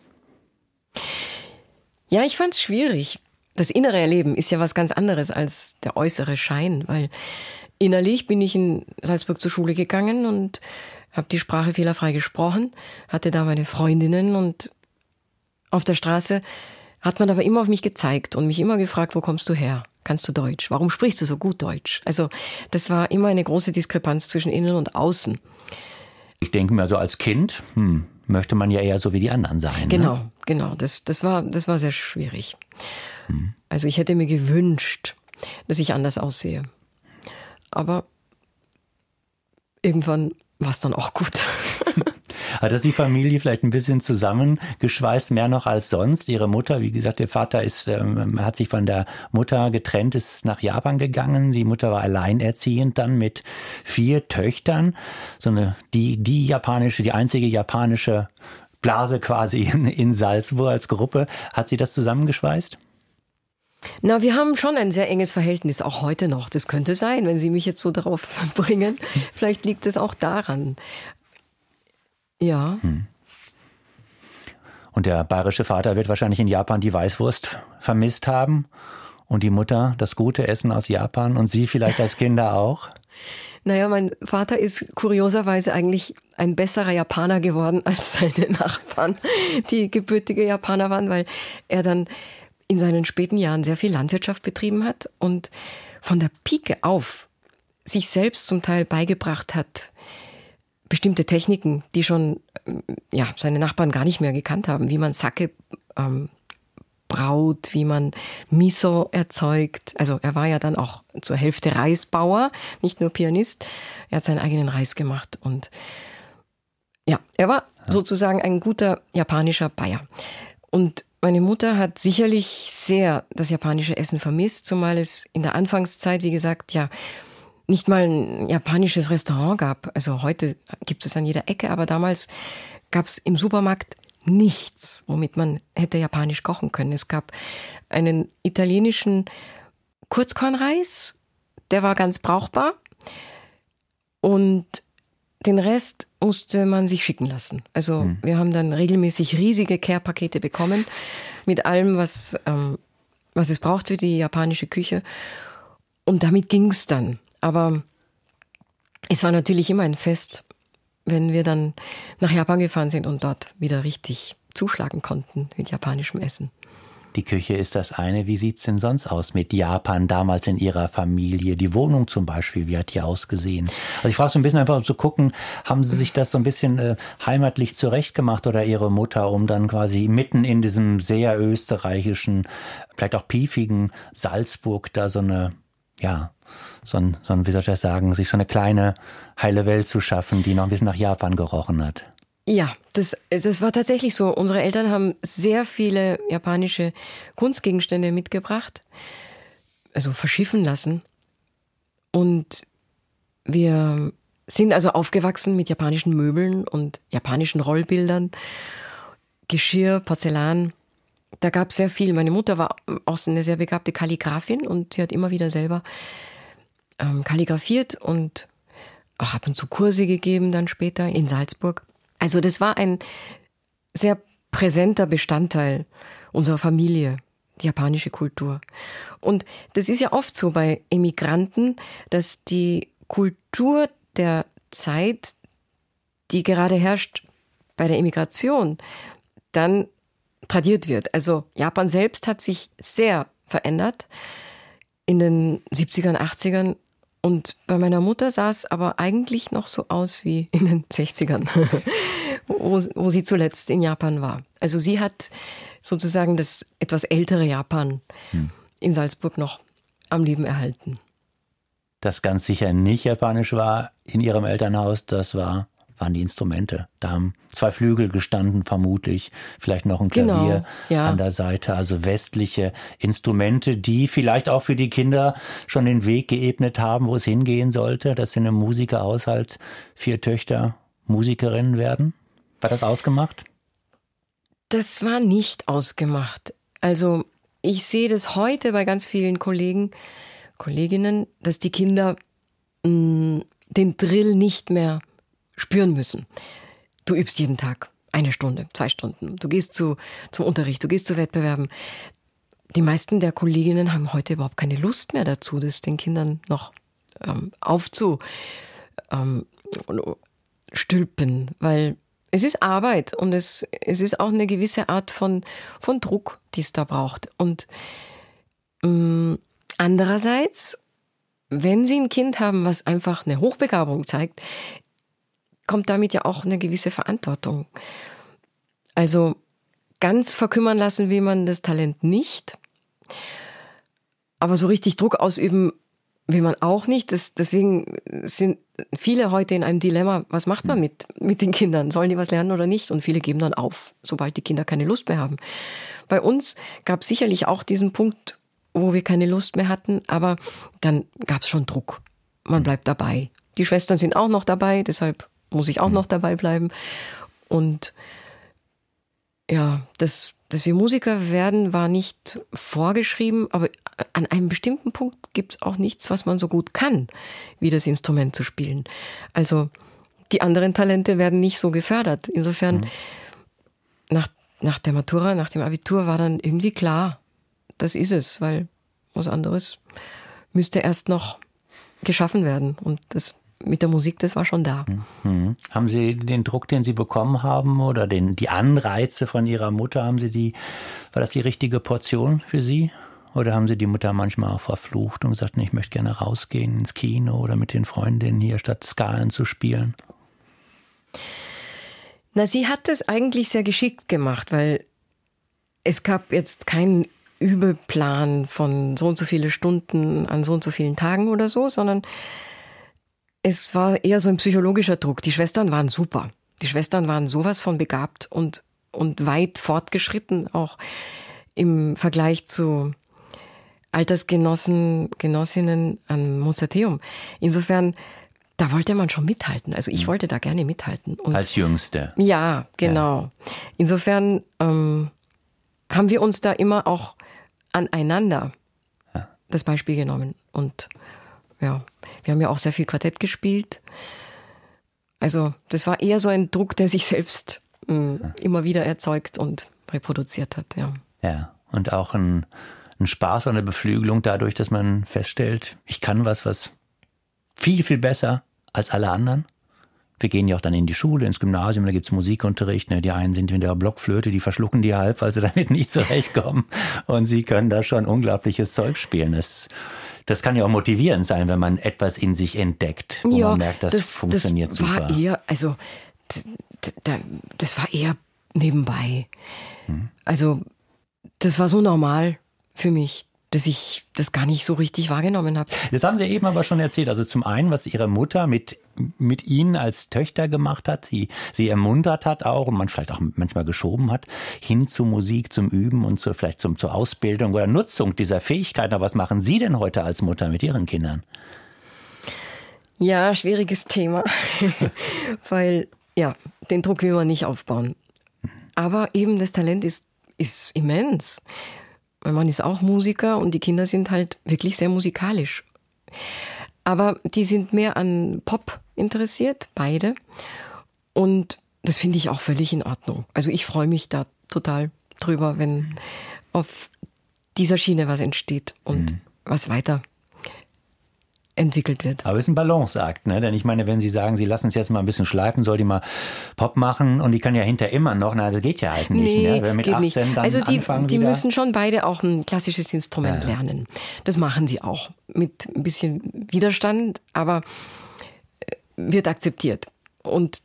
Ja, ich fand es schwierig. Das innere Erleben ist ja was ganz anderes als der äußere Schein, weil innerlich bin ich in Salzburg zur Schule gegangen und habe die Sprache fehlerfrei gesprochen, hatte da meine Freundinnen und auf der Straße hat man aber immer auf mich gezeigt und mich immer gefragt, wo kommst du her? Kannst du Deutsch? Warum sprichst du so gut Deutsch? Also das war immer eine große Diskrepanz zwischen innen und außen. Ich denke mir so als Kind, hm, möchte man ja eher so wie die anderen sein. Genau, ne? genau. Das, das, war, das war sehr schwierig. Hm. Also ich hätte mir gewünscht, dass ich anders aussehe. Aber irgendwann war es dann auch gut. [LAUGHS] Hat das die Familie vielleicht ein bisschen zusammengeschweißt, mehr noch als sonst? Ihre Mutter, wie gesagt, der Vater ist, ähm, hat sich von der Mutter getrennt, ist nach Japan gegangen. Die Mutter war alleinerziehend dann mit vier Töchtern. So eine, die, die japanische, die einzige japanische Blase quasi in, in Salzburg als Gruppe. Hat sie das zusammengeschweißt? Na, wir haben schon ein sehr enges Verhältnis, auch heute noch. Das könnte sein, wenn Sie mich jetzt so [LAUGHS] darauf bringen. Vielleicht liegt es auch daran. Ja. Hm. Und der bayerische Vater wird wahrscheinlich in Japan die Weißwurst vermisst haben und die Mutter das gute Essen aus Japan und Sie vielleicht als Kinder auch? [LAUGHS] Naja, mein Vater ist kurioserweise eigentlich ein besserer Japaner geworden als seine [LAUGHS] Nachbarn, die gebürtige Japaner waren, weil er dann in seinen späten Jahren sehr viel Landwirtschaft betrieben hat und von der Pike auf sich selbst zum Teil beigebracht hat, bestimmte Techniken, die schon ja, seine Nachbarn gar nicht mehr gekannt haben, wie man Sake ähm, braut, wie man Miso erzeugt. Also er war ja dann auch zur Hälfte Reisbauer, nicht nur Pianist. Er hat seinen eigenen Reis gemacht und ja, er war sozusagen ein guter japanischer Bayer. Und meine Mutter hat sicherlich sehr das japanische Essen vermisst, zumal es in der Anfangszeit, wie gesagt, ja nicht mal ein japanisches Restaurant gab. Also heute gibt es an jeder Ecke, aber damals gab es im Supermarkt nichts, womit man hätte japanisch kochen können. Es gab einen italienischen Kurzkornreis, der war ganz brauchbar. Und den Rest musste man sich schicken lassen. Also hm. wir haben dann regelmäßig riesige Care-Pakete bekommen mit allem, was, ähm, was es braucht für die japanische Küche. Und damit ging es dann. Aber es war natürlich immer ein Fest, wenn wir dann nach Japan gefahren sind und dort wieder richtig zuschlagen konnten mit japanischem Essen. Die Küche ist das eine. Wie sieht's denn sonst aus mit Japan damals in Ihrer Familie? Die Wohnung zum Beispiel, wie hat die ausgesehen? Also ich frage so ein bisschen einfach, um zu gucken, haben Sie sich das so ein bisschen äh, heimatlich zurechtgemacht oder Ihre Mutter, um dann quasi mitten in diesem sehr österreichischen, vielleicht auch piefigen Salzburg da so eine, ja, so ein, so ein, wie soll ich das sagen, sich so eine kleine heile Welt zu schaffen, die noch ein bisschen nach Japan gerochen hat. Ja, das, das war tatsächlich so. Unsere Eltern haben sehr viele japanische Kunstgegenstände mitgebracht, also verschiffen lassen. Und wir sind also aufgewachsen mit japanischen Möbeln und japanischen Rollbildern, Geschirr, Porzellan. Da gab es sehr viel. Meine Mutter war auch eine sehr begabte Kalligrafin und sie hat immer wieder selber ähm, kalligrafiert und auch ab und zu Kurse gegeben dann später in Salzburg. Also das war ein sehr präsenter Bestandteil unserer Familie, die japanische Kultur. Und das ist ja oft so bei Emigranten, dass die Kultur der Zeit, die gerade herrscht bei der Emigration, dann tradiert wird. Also Japan selbst hat sich sehr verändert. In den 70ern, 80ern Und bei meiner Mutter sah es aber eigentlich noch so aus wie in den 60ern, wo, wo sie zuletzt in Japan war. Also sie hat sozusagen das etwas ältere Japan hm. in Salzburg noch am Leben erhalten. Das ganz sicher nicht japanisch war in ihrem Elternhaus, das war waren die Instrumente. Da haben zwei Flügel gestanden, vermutlich, vielleicht noch ein Klavier genau, ja. an der Seite. Also westliche Instrumente, die vielleicht auch für die Kinder schon den Weg geebnet haben, wo es hingehen sollte, dass sie in einem Musikerhaushalt vier Töchter Musikerinnen werden. War das ausgemacht? Das war nicht ausgemacht. Also ich sehe das heute bei ganz vielen Kollegen, Kolleginnen, dass die Kinder mh, mm, den Drill nicht mehr spüren müssen. Du übst jeden Tag eine Stunde, zwei Stunden. Du gehst zu, zum Unterricht, du gehst zu Wettbewerben. Die meisten der Kolleginnen haben heute überhaupt keine Lust mehr dazu, das den Kindern noch ähm, aufzustülpen, ähm, weil es ist Arbeit und es, es ist auch eine gewisse Art von, von Druck, die es da braucht. Und ähm, andererseits, wenn Sie ein Kind haben, was einfach eine Hochbegabung zeigt, kommt damit ja auch eine gewisse Verantwortung. Also ganz verkümmern lassen will man das Talent nicht. Aber so richtig Druck ausüben will man auch nicht. Das, deswegen sind viele heute in einem Dilemma, was macht man mit, mit den Kindern? Sollen die was lernen oder nicht? Und viele geben dann auf, sobald die Kinder keine Lust mehr haben. Bei uns gab es sicherlich auch diesen Punkt, wo wir keine Lust mehr hatten, aber dann gab es schon Druck. Man bleibt dabei. Die Schwestern sind auch noch dabei, deshalb muss ich auch noch dabei bleiben. Und ja, das, dass wir Musiker werden, war nicht vorgeschrieben, aber an einem bestimmten Punkt gibt es auch nichts, was man so gut kann, wie das Instrument zu spielen. Also die anderen Talente werden nicht so gefördert. Insofern, mhm. nach, nach der Matura, nach dem Abitur war dann irgendwie klar, das ist es, weil was anderes müsste erst noch geschaffen werden. Und das mit der Musik, das war schon da. Mhm. Haben Sie den Druck, den Sie bekommen haben oder den, die Anreize von Ihrer Mutter, haben Sie die, war das die richtige Portion für Sie? Oder haben Sie die Mutter manchmal auch verflucht und gesagt, ich möchte gerne rausgehen ins Kino oder mit den Freundinnen hier statt Skalen zu spielen? Na, sie hat es eigentlich sehr geschickt gemacht, weil es gab jetzt keinen Übeplan von so und so viele Stunden an so und so vielen Tagen oder so, sondern es war eher so ein psychologischer Druck. Die Schwestern waren super. Die Schwestern waren sowas von begabt und, und weit fortgeschritten, auch im Vergleich zu Altersgenossen, Genossinnen am Mozarteum. Insofern, da wollte man schon mithalten. Also ich mhm. wollte da gerne mithalten. Und Als Jüngste. Ja, genau. Ja. Insofern ähm, haben wir uns da immer auch aneinander ja. das Beispiel genommen. Und ja, wir haben ja auch sehr viel Quartett gespielt. Also das war eher so ein Druck, der sich selbst äh, immer wieder erzeugt und reproduziert hat. Ja, ja und auch ein, ein Spaß und eine Beflügelung dadurch, dass man feststellt, ich kann was, was viel, viel besser als alle anderen. Wir gehen ja auch dann in die Schule, ins Gymnasium, da gibt's Musikunterricht. Ne? Die einen sind mit der Blockflöte, die verschlucken die halb, weil sie [LAUGHS] damit nicht zurechtkommen. Und sie können da schon unglaubliches Zeug spielen. Das das kann ja auch motivierend sein, wenn man etwas in sich entdeckt, wo ja, man merkt, das, das funktioniert das super. War eher, also das war eher nebenbei. Hm. Also das war so normal für mich dass ich das gar nicht so richtig wahrgenommen habe. Das haben Sie eben aber schon erzählt. Also zum einen, was Ihre Mutter mit, mit Ihnen als Töchter gemacht hat, sie, sie ermuntert hat auch und man vielleicht auch manchmal geschoben hat, hin zur Musik, zum Üben und zur, vielleicht zum, zur Ausbildung oder Nutzung dieser Fähigkeiten. Aber was machen Sie denn heute als Mutter mit Ihren Kindern? Ja, schwieriges Thema, [LAUGHS] weil ja, den Druck will man nicht aufbauen. Aber eben das Talent ist, ist immens. Mein Mann ist auch Musiker und die Kinder sind halt wirklich sehr musikalisch. Aber die sind mehr an Pop interessiert, beide. Und das finde ich auch völlig in Ordnung. Also ich freue mich da total drüber, wenn auf dieser Schiene was entsteht und mhm. was weiter entwickelt wird. Aber es ist ein Balanceakt, ne? Denn ich meine, wenn Sie sagen, Sie lassen es jetzt mal ein bisschen schleifen, soll die mal Pop machen und die kann ja hinter immer noch, na, das geht ja halt nicht, nee, ne? Wenn mit geht 18 nicht. dann Also die, anfangen die wieder. müssen schon beide auch ein klassisches Instrument lernen. Das machen sie auch. Mit ein bisschen Widerstand, aber äh, wird akzeptiert. Und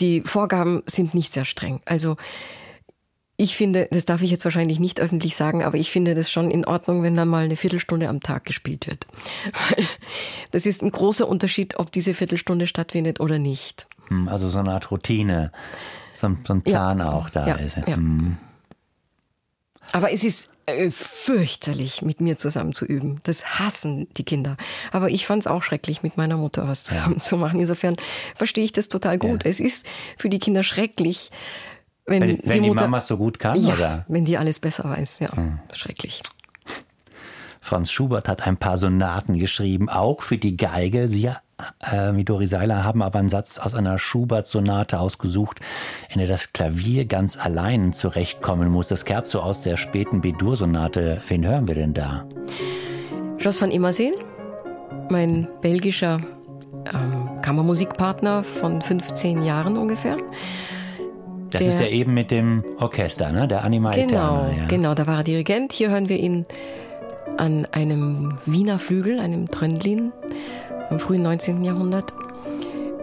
die Vorgaben sind nicht sehr streng. Also ich finde, das darf ich jetzt wahrscheinlich nicht öffentlich sagen, aber ich finde das schon in Ordnung, wenn dann mal eine Viertelstunde am Tag gespielt wird. [LAUGHS] Weil das ist ein großer Unterschied, ob diese Viertelstunde stattfindet oder nicht. Hm, Also so eine Art Routine, so ein, so ein Plan auch da Ja, ist. ja. Hm. Aber es ist äh, fürchterlich, mit mir zusammen zu üben. Das hassen die Kinder. Aber ich fand es auch schrecklich, mit meiner Mutter was zusammen zu machen. Insofern verstehe ich das total gut. Ja. Es ist für die Kinder schrecklich, wenn, Wenn, wenn die, Mutter, Mama so gut kann, ja, oder? wenn die alles besser weiß. Ja, Hm. schrecklich. Franz Schubert hat ein paar Sonaten geschrieben, auch für die Geige. Sie, äh, Midori Seiler, haben aber einen Satz aus einer Schubert-Sonate ausgesucht, in der das Klavier ganz allein zurechtkommen muss. Das Scherzo aus der späten B-Dur-Sonate. Wen hören wir denn da? Jos van Immerseel, mein belgischer ähm, Kammermusikpartner von 15 Jahren ungefähr. Das Der- ist ja eben mit dem Orchester, ne? Der Anima Genau, Eterna. Ja. genau, da war er Dirigent. Hier hören wir ihn an einem Wiener Flügel, einem Tröndlin im frühen 19. Jahrhundert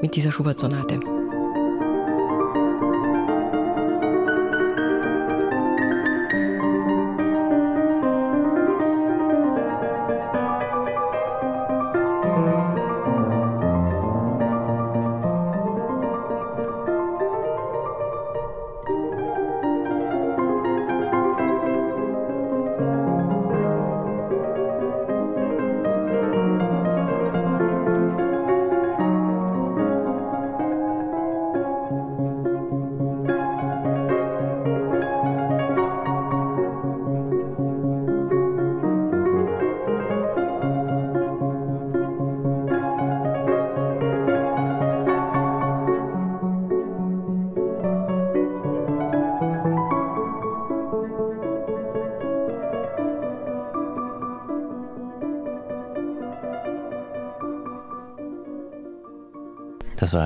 mit dieser Schubert-Sonate.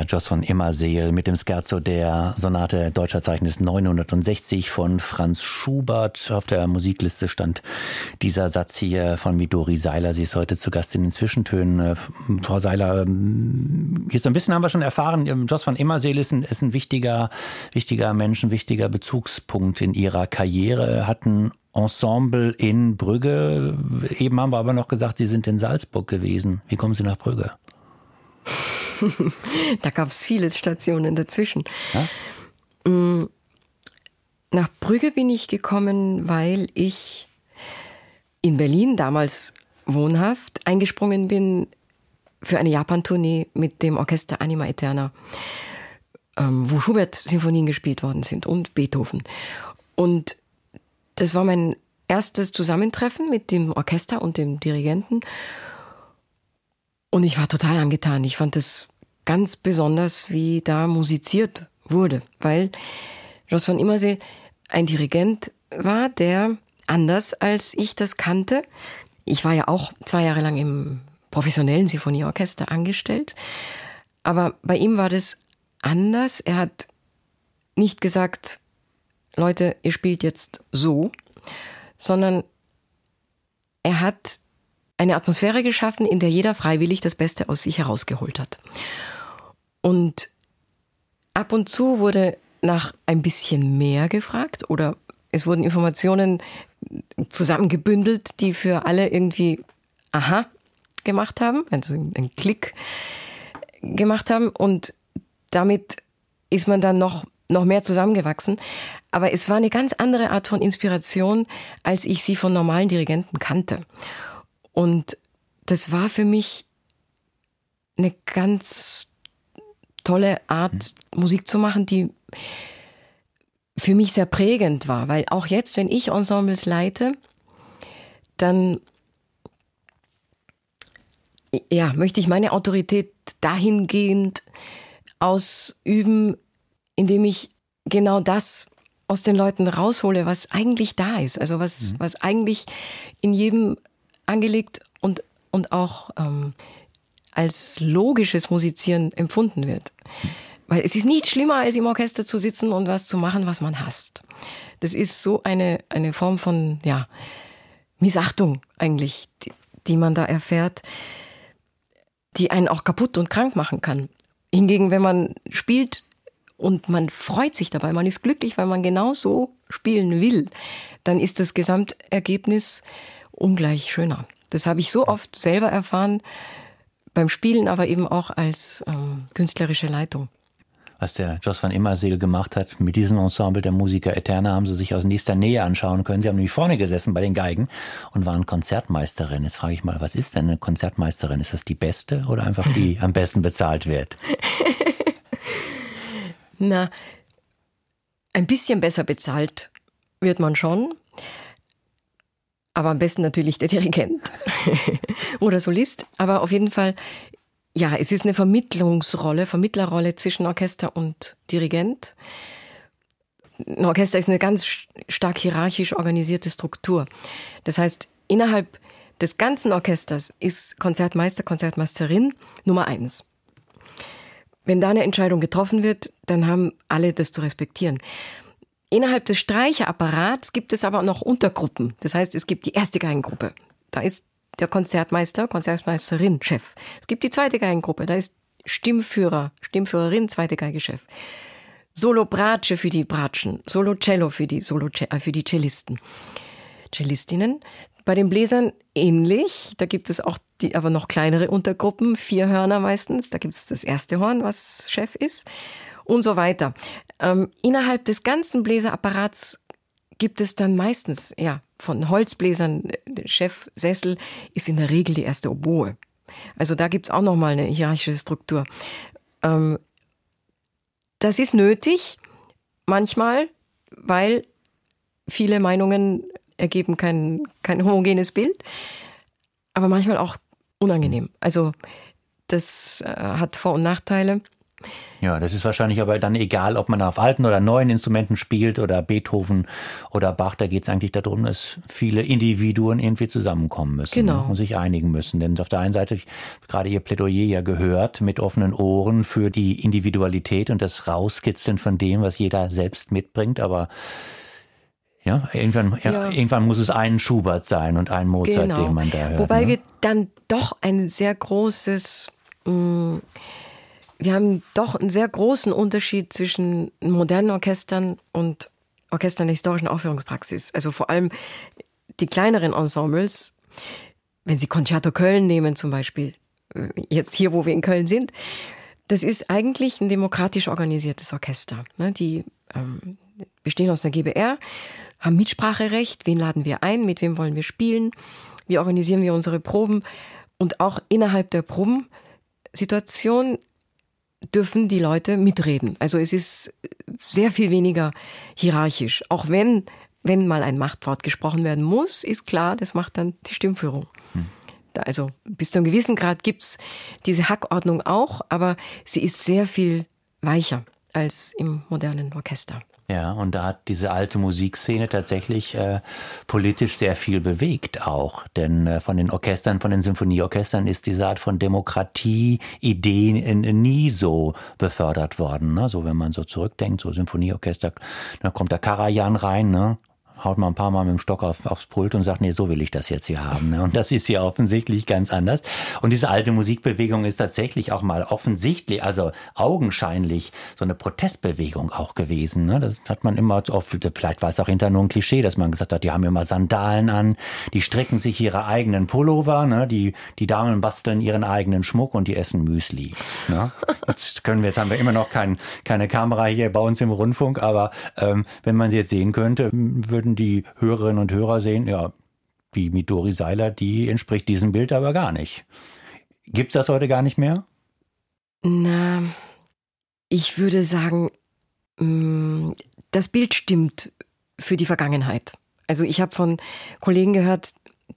Jos von Immerseel mit dem Scherzo der Sonate Deutscher Zeichnis 960 von Franz Schubert. Auf der Musikliste stand dieser Satz hier von Midori Seiler. Sie ist heute zu Gast in den Zwischentönen. Äh, Frau Seiler, ähm, jetzt so ein bisschen haben wir schon erfahren, ähm, Jos von Immerseel ist ein, ist ein wichtiger, wichtiger Mensch, ein wichtiger Bezugspunkt in ihrer Karriere. Hat ein Ensemble in Brügge. Eben haben wir aber noch gesagt, Sie sind in Salzburg gewesen. Wie kommen Sie nach Brügge? [LAUGHS] Da gab es viele Stationen dazwischen. Ja? Mm, Nach Brügge bin ich gekommen, weil ich in Berlin, damals wohnhaft, eingesprungen bin für eine Japan-Tournee mit dem Orchester Anima Eterna, ähm, wo Schubert-Sinfonien gespielt worden sind und Beethoven. Und das war mein erstes Zusammentreffen mit dem Orchester und dem Dirigenten. Und ich war total angetan. Ich fand es ganz besonders, wie da musiziert wurde, weil Jos von Immerseel ein Dirigent war, der anders als ich das kannte. Ich war ja auch zwei Jahre lang im professionellen Sinfonieorchester angestellt, aber bei ihm war das anders. Er hat nicht gesagt, Leute, ihr spielt jetzt so, sondern er hat eine Atmosphäre geschaffen, in der jeder freiwillig das Beste aus sich herausgeholt hat. Und ab und zu wurde nach ein bisschen mehr gefragt oder es wurden Informationen zusammengebündelt, die für alle irgendwie aha gemacht haben, also einen Klick gemacht haben und damit ist man dann noch noch mehr zusammengewachsen. Aber es war eine ganz andere Art von Inspiration, als ich sie von normalen Dirigenten kannte. Und das war für mich eine ganz tolle Art, Musik zu machen, die für mich sehr prägend war. Weil auch jetzt, wenn ich Ensembles leite, dann ja, möchte ich meine Autorität dahingehend ausüben, indem ich genau das aus den Leuten raushole, was eigentlich da ist. Also was, was eigentlich in jedem angelegt und und auch ähm, als logisches Musizieren empfunden wird. Weil es ist nicht schlimmer, als im Orchester zu sitzen und was zu machen, was man hasst. Das ist so eine, eine Form von, ja, Missachtung eigentlich, die, die man da erfährt, die einen auch kaputt und krank machen kann. Hingegen, wenn man spielt und man freut sich dabei, man ist glücklich, weil man genau so spielen will, dann ist das Gesamtergebnis ungleich schöner. Das habe ich so oft selber erfahren, beim Spielen, aber eben auch als ähm, künstlerische Leitung was der Jos van Immerseel gemacht hat mit diesem Ensemble der Musiker Eterna, haben sie sich aus nächster Nähe anschauen können. Sie haben nämlich vorne gesessen bei den Geigen und waren Konzertmeisterin. Jetzt frage ich mal, was ist denn eine Konzertmeisterin? Ist das die beste oder einfach die [LAUGHS] am besten bezahlt wird? [LAUGHS] Na, ein bisschen besser bezahlt wird man schon. Aber am besten natürlich der Dirigent [LAUGHS] oder Solist. Aber auf jeden Fall ja, es ist eine Vermittlungsrolle, Vermittlerrolle zwischen Orchester und Dirigent. Ein Orchester ist eine ganz stark hierarchisch organisierte Struktur. Das heißt, innerhalb des ganzen Orchesters ist Konzertmeister, Konzertmeisterin Nummer eins. Wenn da eine Entscheidung getroffen wird, dann haben alle das zu respektieren. Innerhalb des Streicherapparats gibt es aber noch Untergruppen. Das heißt, es gibt die erste Geigengruppe. Da ist der Konzertmeister, Konzertmeisterin, Chef. Es gibt die zweite Geigengruppe, da ist Stimmführer, Stimmführerin, zweite Geigechef. Solo Bratsche für die Bratschen, Solo Cello für die Solo äh, für die Cellisten. Cellistinnen. Bei den Bläsern ähnlich. Da gibt es auch die aber noch kleinere Untergruppen, vier Hörner meistens. Da gibt es das erste Horn, was Chef ist und so weiter. Ähm, innerhalb des ganzen Bläserapparats gibt es dann meistens, ja, von Holzbläsern, der Chefsessel ist in der Regel die erste Oboe. Also da gibt's auch nochmal eine hierarchische Struktur. Ähm, das ist nötig, manchmal, weil viele Meinungen ergeben kein, kein homogenes Bild, aber manchmal auch unangenehm. Also das äh, hat Vor- und Nachteile. Ja, das ist wahrscheinlich aber dann egal, ob man auf alten oder neuen Instrumenten spielt oder Beethoven oder Bach. Da geht es eigentlich darum, dass viele Individuen irgendwie zusammenkommen müssen genau. und sich einigen müssen. Denn auf der einen Seite, gerade Ihr Plädoyer ja gehört, mit offenen Ohren für die Individualität und das Rauskitzeln von dem, was jeder selbst mitbringt. Aber ja, irgendwann, ja. irgendwann muss es ein Schubert sein und ein Mozart, genau. den man da hört. Wobei ne? wir dann doch ein sehr großes mh, mm, wir haben doch einen sehr großen Unterschied zwischen modernen Orchestern und Orchestern der historischen Aufführungspraxis. Also vor allem die kleineren Ensembles, wenn Sie Concerto Köln nehmen zum Beispiel, äh, jetzt hier, wo wir in Köln sind, das ist eigentlich ein demokratisch organisiertes Orchester. Ne? Die ähm, bestehen aus einer GBR, haben Mitspracherecht, wen laden wir ein, mit wem wollen wir spielen, wie organisieren wir unsere Proben und auch innerhalb der Probensituation dürfen die Leute mitreden. Also es ist sehr viel weniger hierarchisch. Auch wenn, wenn mal ein Machtwort gesprochen werden muss, ist klar, das macht dann die Stimmführung. Hm. Also bis zu einem gewissen Grad gibt's diese Hackordnung auch, aber sie ist sehr viel weicher als im modernen Orchester. Ja, und da hat diese alte Musikszene tatsächlich äh, politisch sehr viel bewegt auch. Denn äh, von den Orchestern, von den Symphonieorchestern ist diese Art von Demokratie-Ideen nie so befördert worden. Ne? So wenn man so zurückdenkt, so Symphonieorchester, da kommt der Karajan rein, ne? Haut mal ein paar Mal mit dem Stock auf, aufs Pult und sagt, nee, so will ich das jetzt hier haben. Ne? Und das ist hier offensichtlich ganz anders. Und diese alte Musikbewegung ist tatsächlich auch mal offensichtlich, also augenscheinlich so eine Protestbewegung auch gewesen. Ne? Das hat man immer oft, vielleicht war es auch hinter nur ein Klischee, dass man gesagt hat, die haben immer Sandalen an, die stricken sich ihre eigenen Pullover, ne? die, die Damen basteln ihren eigenen Schmuck und die essen Müsli. Jetzt können wir, jetzt haben wir immer noch kein, keine Kamera hier bei uns im Rundfunk, aber ähm, wenn man sie jetzt sehen könnte, würden würden die Hörerinnen und Hörer sehen, ja, die Midori Seiler, die entspricht diesem Bild aber gar nicht. Gibt es das heute gar nicht mehr? Na, ich würde sagen, mm, das Bild stimmt für die Vergangenheit. Also ich habe von Kollegen gehört,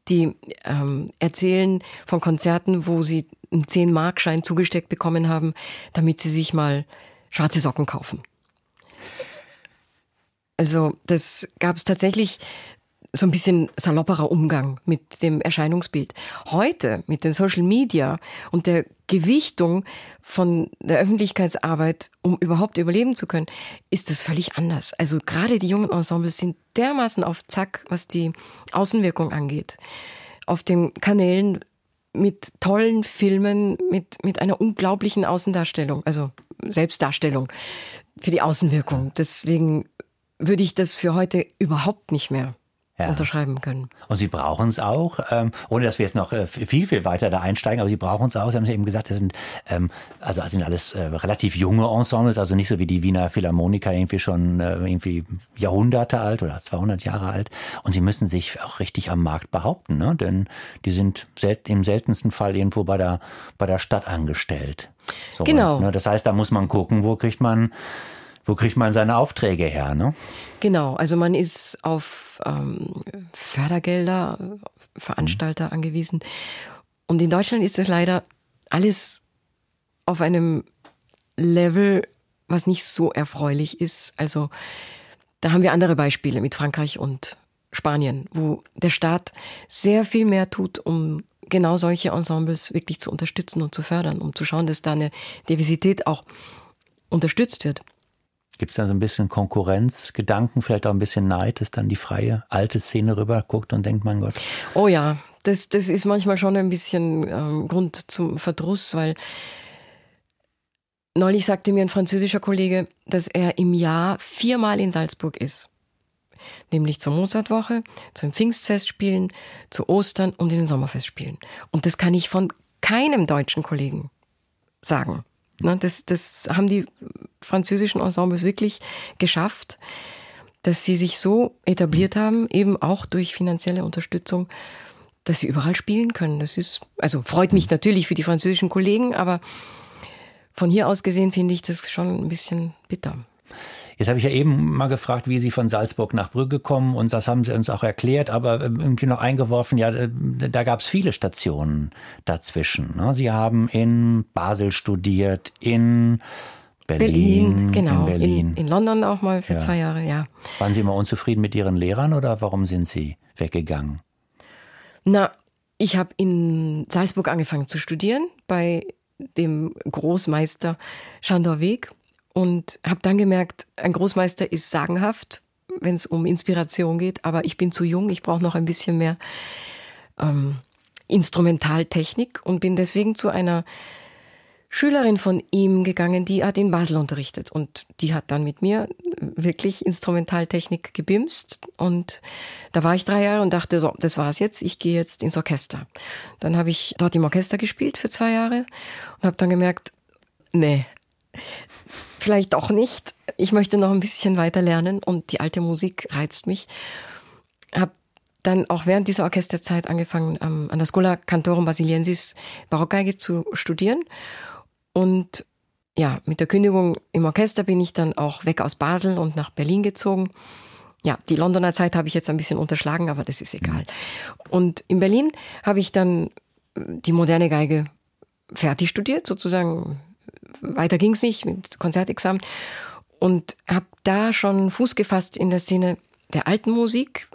die ähm, erzählen von Konzerten, wo sie einen 10-Mark-Schein zugesteckt bekommen haben, damit sie sich mal schwarze Socken kaufen. Also das gab es tatsächlich so ein bisschen salopperer Umgang mit dem Erscheinungsbild. Heute mit den Social Media und der Gewichtung von der Öffentlichkeitsarbeit, um überhaupt überleben zu können, ist das völlig anders. Also gerade die jungen Ensembles sind dermaßen auf Zack, was die Außenwirkung angeht. Auf den Kanälen mit tollen Filmen, mit, mit einer unglaublichen Außendarstellung, also Selbstdarstellung für die Außenwirkung. Deswegen würde ich das für heute überhaupt nicht mehr ja. unterschreiben können. Und Sie brauchen es auch, ähm, ohne dass wir jetzt noch äh, viel, viel weiter da einsteigen, aber Sie brauchen es auch. Sie haben ja eben gesagt, das sind, ähm, also das sind alles äh, relativ junge Ensembles, also nicht so wie die Wiener Philharmoniker irgendwie schon äh, irgendwie Jahrhunderte alt oder 200 Jahre alt. Und Sie müssen sich auch richtig am Markt behaupten, ne? denn die sind sel im seltensten Fall irgendwo bei der, bei der Stadt angestellt. So, genau. Ne? Das heißt, da muss man gucken, wo kriegt man wo kriegt man seine Aufträge her? Ne? Genau, also man ist auf ähm, Fördergelder, Veranstalter mhm. angewiesen. Und in Deutschland ist das leider alles auf einem Level, was nicht so erfreulich ist. Also da haben wir andere Beispiele mit Frankreich und Spanien, wo der Staat sehr viel mehr tut, um genau solche Ensembles wirklich zu unterstützen und zu fördern, um zu schauen, dass da eine Diversität auch unterstützt wird. Gibt es da so ein bisschen Konkurrenzgedanken, vielleicht auch ein bisschen Neid, dass dann die freie alte Szene rüber guckt und denkt, mein Gott. Oh ja, das, das ist manchmal schon ein bisschen ähm, Grund zum Verdruss, weil neulich sagte mir ein französischer Kollege, dass er im Jahr viermal in Salzburg ist. Nämlich zur Mozartwoche, zu den Pfingstfestspielen, zu Ostern und in den Sommerfestspielen. Und das kann ich von keinem deutschen Kollegen sagen. Ne, das, das haben die französischen Ensembles wirklich geschafft, dass sie sich so etabliert haben, eben auch durch finanzielle Unterstützung, dass sie überall spielen können. Das ist, also freut mich natürlich für die französischen Kollegen, aber von hier aus gesehen finde ich das schon ein bisschen bitter. Jetzt habe ich ja eben mal gefragt, wie Sie von Salzburg nach Brügge kommen und das haben Sie uns auch erklärt, aber ähm, irgendwie noch eingeworfen, ja, äh, da gab es viele Stationen dazwischen. Ne? Sie haben in Basel studiert, in Berlin, Berlin genau. In, Berlin. In, in, London auch mal für ja. zwei Jahre, ja. Waren Sie immer unzufrieden mit Ihren Lehrern oder warum sind Sie weggegangen? Na, ich habe in Salzburg angefangen zu studieren bei dem Großmeister Schandor Weg und habe dann gemerkt, ein Großmeister ist sagenhaft, wenn es um Inspiration geht, aber ich bin zu jung, ich brauche noch ein bisschen mehr ähm, Instrumentaltechnik und bin deswegen zu einer Schülerin von ihm gegangen, die hat in Basel unterrichtet. Und die hat dann mit mir wirklich Instrumentaltechnik gebimst. Und da war ich drei Jahre und dachte, so, das war's jetzt, ich gehe jetzt ins Orchester. Dann habe ich dort im Orchester gespielt für zwei Jahre und habe dann gemerkt, nee, vielleicht doch nicht. Ich möchte noch ein bisschen weiter lernen und die alte Musik reizt mich. Habe dann auch während dieser Orchesterzeit angefangen, ähm, an der Schola Cantorum Basiliensis Barockgeige zu studieren. Und ja, mit der Kündigung im Orchester bin ich dann auch weg aus Basel und nach Berlin gezogen. Ja, die Londoner Zeit habe ich jetzt ein bisschen unterschlagen, aber das ist egal. Und in Berlin habe ich dann die moderne Geige fertig studiert, sozusagen weiter ging es nicht mit Konzertexamen und habe da schon Fuß gefasst in der Szene der alten Musik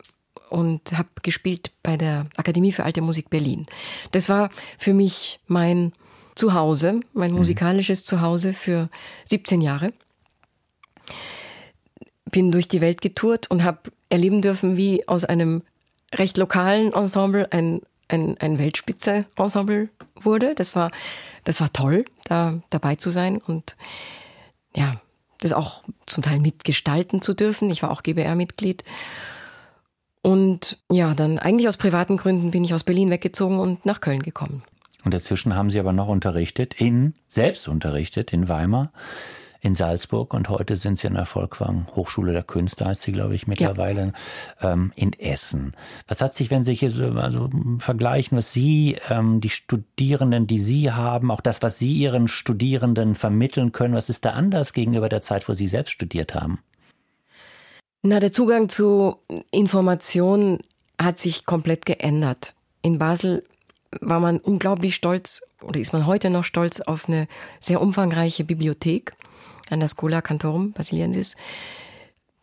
und habe gespielt bei der Akademie für Alte Musik Berlin. Das war für mich mein Zuhause, mein mhm. musikalisches Zuhause für 17 Jahre. Bin durch die Welt getourt und habe erleben dürfen, wie aus einem recht lokalen Ensemble ein, ein, ein Weltspitze-Ensemble wurde. Das war das war toll, da dabei zu sein und ja, das auch zum Teil mitgestalten zu dürfen. Ich war auch GBR-Mitglied. Und ja, dann eigentlich aus privaten Gründen bin ich aus Berlin weggezogen und nach Köln gekommen. Und dazwischen haben Sie aber noch unterrichtet, in, selbst unterrichtet in Weimar in Salzburg und heute sind sie in der Volkwang Hochschule der Künste, heißt sie, glaube ich, mittlerweile, ja. ähm, in Essen. Was hat sich, wenn Sie hier so also vergleichen, was Sie, ähm, die Studierenden, die Sie haben, auch das, was Sie Ihren Studierenden vermitteln können, was ist da anders gegenüber der Zeit, wo Sie selbst studiert haben? Na, der Zugang zu Informationen hat sich komplett geändert. In Basel war man unglaublich stolz oder ist man heute noch stolz auf eine sehr umfangreiche Bibliothek an der Schola Cantorum Basiliensis,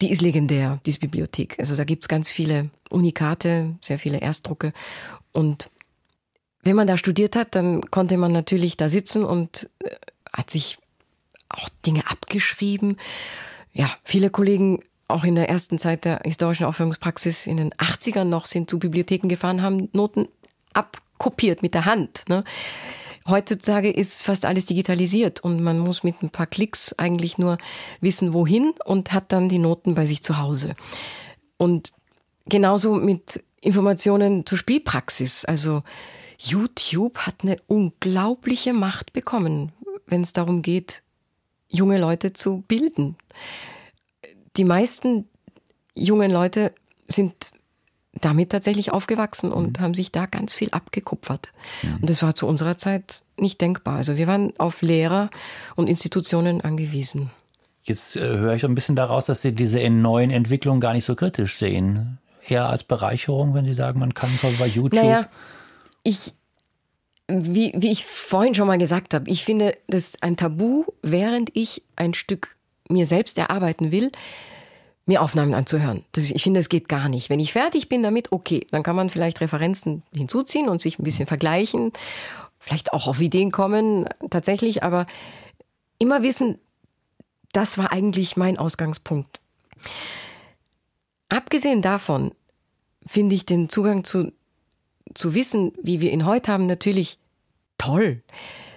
die ist legendär, diese Bibliothek. Also da gibt's ganz viele Unikate, sehr viele Erstdrucke. Und wenn man da studiert hat, dann konnte man natürlich da sitzen und äh, hat sich auch Dinge abgeschrieben. Ja, viele Kollegen auch in der ersten Zeit der historischen Aufführungspraxis in den 80ern noch sind zu Bibliotheken gefahren, haben Noten abkopiert mit der Hand. Ne? Heutzutage ist fast alles digitalisiert und man muss mit ein paar Klicks eigentlich nur wissen, wohin und hat dann die Noten bei sich zu Hause. Und genauso mit Informationen zur Spielpraxis. Also YouTube hat eine unglaubliche Macht bekommen, wenn es darum geht, junge Leute zu bilden. Die meisten jungen Leute sind damit tatsächlich aufgewachsen und mhm. haben sich da ganz viel abgekupfert. Mhm. Und das war zu unserer Zeit nicht denkbar. Also wir waren auf Lehrer und Institutionen angewiesen. Jetzt äh, höre ich ein bisschen daraus, dass Sie diese neuen Entwicklungen gar nicht so kritisch sehen. Eher als Bereicherung, wenn Sie sagen, man kann so bei YouTube. Naja, ich, wie, wie ich vorhin schon mal gesagt habe, ich finde das ein Tabu, während ich ein Stück mir selbst erarbeiten will, mir Aufnahmen anzuhören. Das, ich finde, das geht gar nicht. Wenn ich fertig bin damit, okay, dann kann man vielleicht Referenzen hinzuziehen und sich ein bisschen vergleichen, vielleicht auch auf Ideen kommen, tatsächlich, aber immer wissen, das war eigentlich mein Ausgangspunkt. Abgesehen davon finde ich den Zugang zu, zu Wissen, wie wir ihn heute haben, natürlich toll.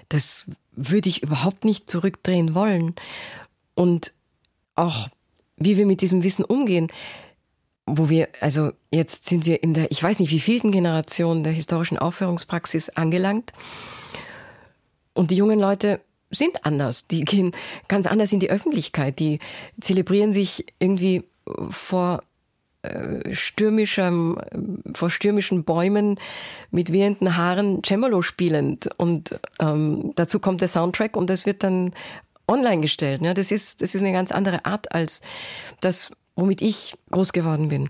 Das würde ich überhaupt nicht zurückdrehen wollen. Und auch wie wir mit diesem Wissen umgehen, wo wir, also jetzt sind wir in der, ich weiß nicht wie vielten Generation der historischen Aufführungspraxis angelangt. Und die jungen Leute sind anders. Die gehen ganz anders in die Öffentlichkeit. Die zelebrieren sich irgendwie vor äh, stürmischem, vor stürmischen Bäumen mit wehenden Haaren Cembalo spielend. Und ähm, dazu kommt der Soundtrack und das wird dann online gestellt. Ja, das ist, das ist eine ganz andere Art als das, womit ich groß geworden bin.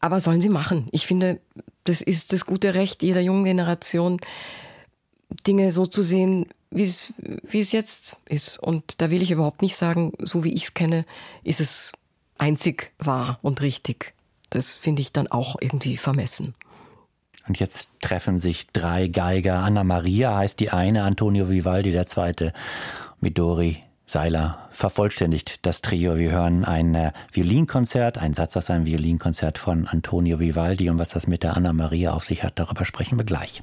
Aber sollen sie machen. Ich finde, das ist das gute Recht jeder jungen Generation, Dinge so zu sehen, wie es jetzt ist. Und da will ich überhaupt nicht sagen, so wie ich es kenne, ist es einzig wahr und richtig. Das finde ich dann auch irgendwie vermessen. Und jetzt treffen sich drei Geiger. Anna Maria heißt die eine, Antonio Vivaldi der zweite. Midori Seiler vervollständigt das Trio. Wir hören ein äh, Violinkonzert, einen Satz aus einem Violinkonzert von Antonio Vivaldi und was das mit der Anna Maria auf sich hat, darüber sprechen wir gleich.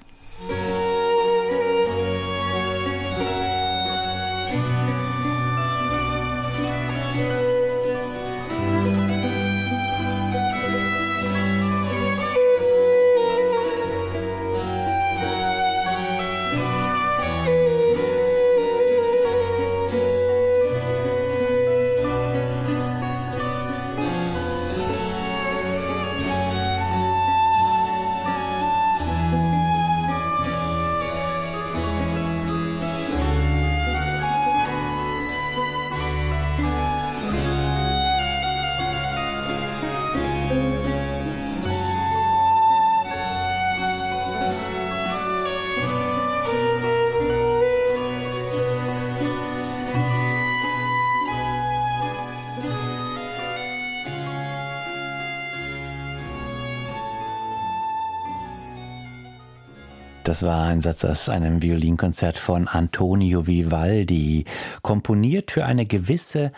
Das war ein Satz aus einem Violinkonzert von Antonio Vivaldi, komponiert für eine gewisse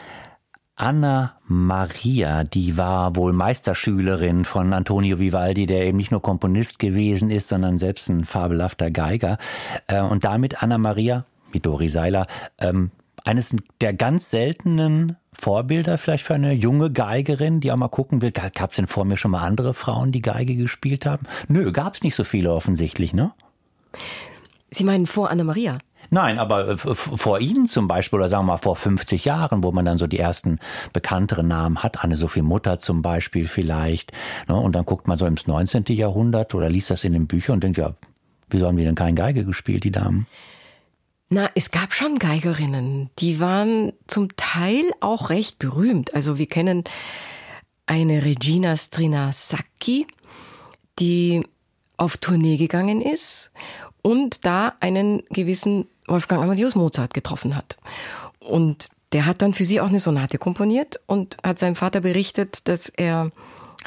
Anna Maria, die war wohl Meisterschülerin von Antonio Vivaldi, der eben nicht nur Komponist gewesen ist, sondern selbst ein fabelhafter Geiger. Äh, und damit Anna Maria, Midori Seiler, ähm, eines der ganz seltenen Vorbilder vielleicht für eine junge Geigerin, die auch mal gucken will. Gab es denn vor mir schon mal andere Frauen, die Geige gespielt haben? Nö, gab es nicht so viele offensichtlich, ne? Sie meinen vor Anna-Maria? Nein, aber äh, vor Ihnen zum Beispiel, oder sagen wir mal vor 50 Jahren, wo man dann so die ersten bekannteren Namen hat, Anne-Sophie Mutter zum Beispiel vielleicht. Ne? Und dann guckt man so ins 19. Jahrhundert oder liest das in den Büchern und denkt, ja, wieso haben die denn keine Geige gespielt, die Damen? Na, es gab schon Geigerinnen. Die waren zum Teil auch recht berühmt. Also wir kennen eine Regina Strinasacchi, die auf Tournee gegangen ist und da einen gewissen Wolfgang Amadeus Mozart getroffen hat. Und der hat dann für sie auch eine Sonate komponiert und hat seinem Vater berichtet, dass er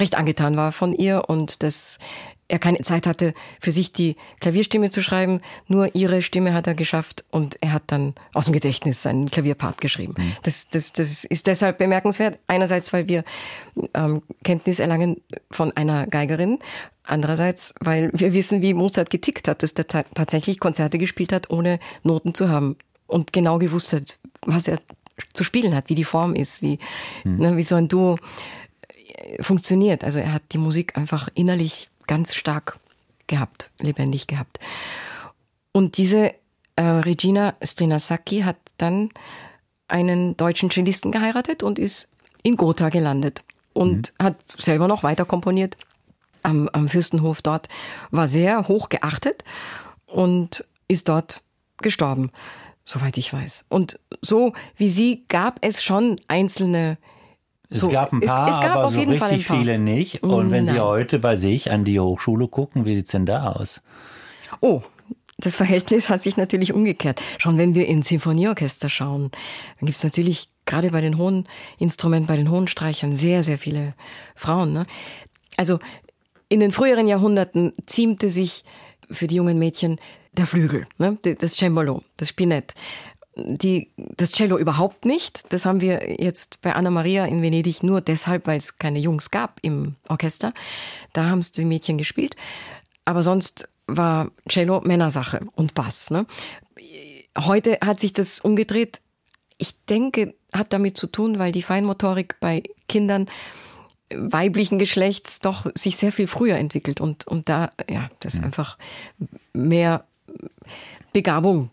recht angetan war von ihr und dass er keine Zeit hatte, für sich die Klavierstimme zu schreiben. Nur ihre Stimme hat er geschafft und er hat dann aus dem Gedächtnis seinen Klavierpart geschrieben. Mhm. Das, das, das ist deshalb bemerkenswert. Einerseits, weil wir ähm, Kenntnis erlangen von einer Geigerin. Andererseits, weil wir wissen, wie Mozart getickt hat, dass der tatsächlich Konzerte gespielt hat, ohne Noten zu haben und genau gewusst hat, was er zu spielen hat, wie die Form ist, wie, mhm. ne, wie so ein Duo äh, funktioniert. Also er hat die Musik einfach innerlich ganz stark gehabt, lebendig gehabt. Und diese äh, Regina Strinasaki hat dann einen deutschen Cellisten geheiratet und ist in Gotha gelandet und mhm. hat selber noch weiter komponiert am, am Fürstenhof dort, war sehr hoch geachtet und ist dort gestorben, soweit ich weiß. Und so wie sie gab es schon einzelne es so, gab ein paar, es, es gab aber so richtig viele nicht. Und wenn Nein. Sie heute bei sich an die Hochschule gucken, wie sieht's denn da aus? Oh, das Verhältnis hat sich natürlich umgekehrt. Schon wenn wir in Sinfonieorchester schauen, dann gibt's natürlich gerade bei den hohen Instrumenten, bei den hohen Streichern sehr, sehr viele Frauen. Ne? Also in den früheren Jahrhunderten ziemte sich für die jungen Mädchen der Flügel, ne? das Cembalo, das Spinett die, das Cello überhaupt nicht. Das haben wir jetzt bei Anna Maria in Venedig nur deshalb, weil es keine Jungs gab im Orchester. Da haben es die Mädchen gespielt. Aber sonst war Cello Männersache und Bass. Ne? Heute hat sich das umgedreht. Ich denke, hat damit zu tun, weil die Feinmotorik bei Kindern weiblichen Geschlechts doch sich sehr viel früher entwickelt und, und da, ja, das ist einfach mehr Begabung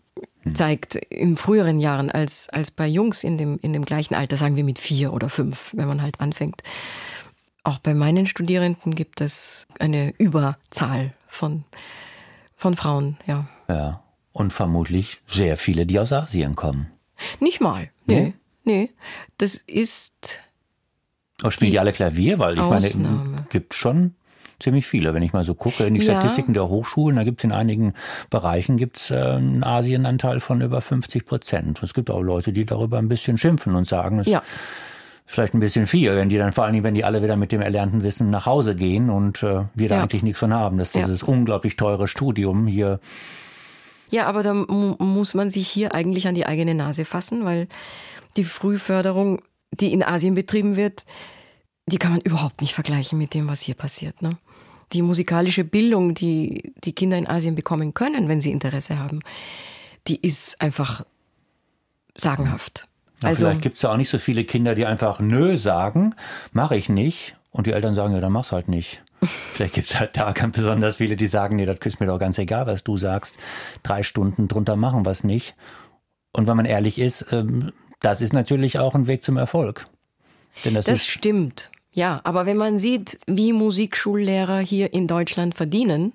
zeigt in früheren Jahren als, als bei Jungs in dem, in dem gleichen Alter, sagen wir mit vier oder fünf, wenn man halt anfängt. Auch bei meinen Studierenden gibt es eine Überzahl von, von Frauen, ja. Ja. Und vermutlich sehr viele, die aus Asien kommen. Nicht mal. Nee. Nee. nee. Das ist. Aber spielen die, die alle Klavier? Weil ich Ausnahme. meine, gibt schon ziemlich viele. Wenn ich mal so gucke in die ja. Statistiken der Hochschulen, da gibt es in einigen Bereichen gibt's, äh, einen Asienanteil von über 50 Prozent. Es gibt auch Leute, die darüber ein bisschen schimpfen und sagen, es ja. vielleicht ein bisschen viel, wenn die dann vor allen Dingen, wenn die alle wieder mit dem erlernten Wissen nach Hause gehen und äh, wir da ja. eigentlich nichts von haben, dass dieses ja. unglaublich teure Studium hier ja, aber da muss man sich hier eigentlich an die eigene Nase fassen, weil die Frühförderung, die in Asien betrieben wird, die kann man überhaupt nicht vergleichen mit dem, was hier passiert. Ne? Die musikalische Bildung, die die Kinder in Asien bekommen können, wenn sie Interesse haben, die ist einfach sagenhaft. Ja, also vielleicht gibt es ja auch nicht so viele Kinder, die einfach nö sagen, mache ich nicht. Und die Eltern sagen, ja, dann mach's halt nicht. [LAUGHS] Vielleicht gibt es halt da ganz besonders viele, die sagen, nee, das ist mir doch ganz egal, was du sagst. Drei Stunden drunter machen wir es nicht. Und wenn man ehrlich ist, ähm, das ist natürlich auch ein Weg zum Erfolg. Denn das, das stimmt. Ja, aber wenn man sieht, wie Musikschullehrer hier in Deutschland verdienen,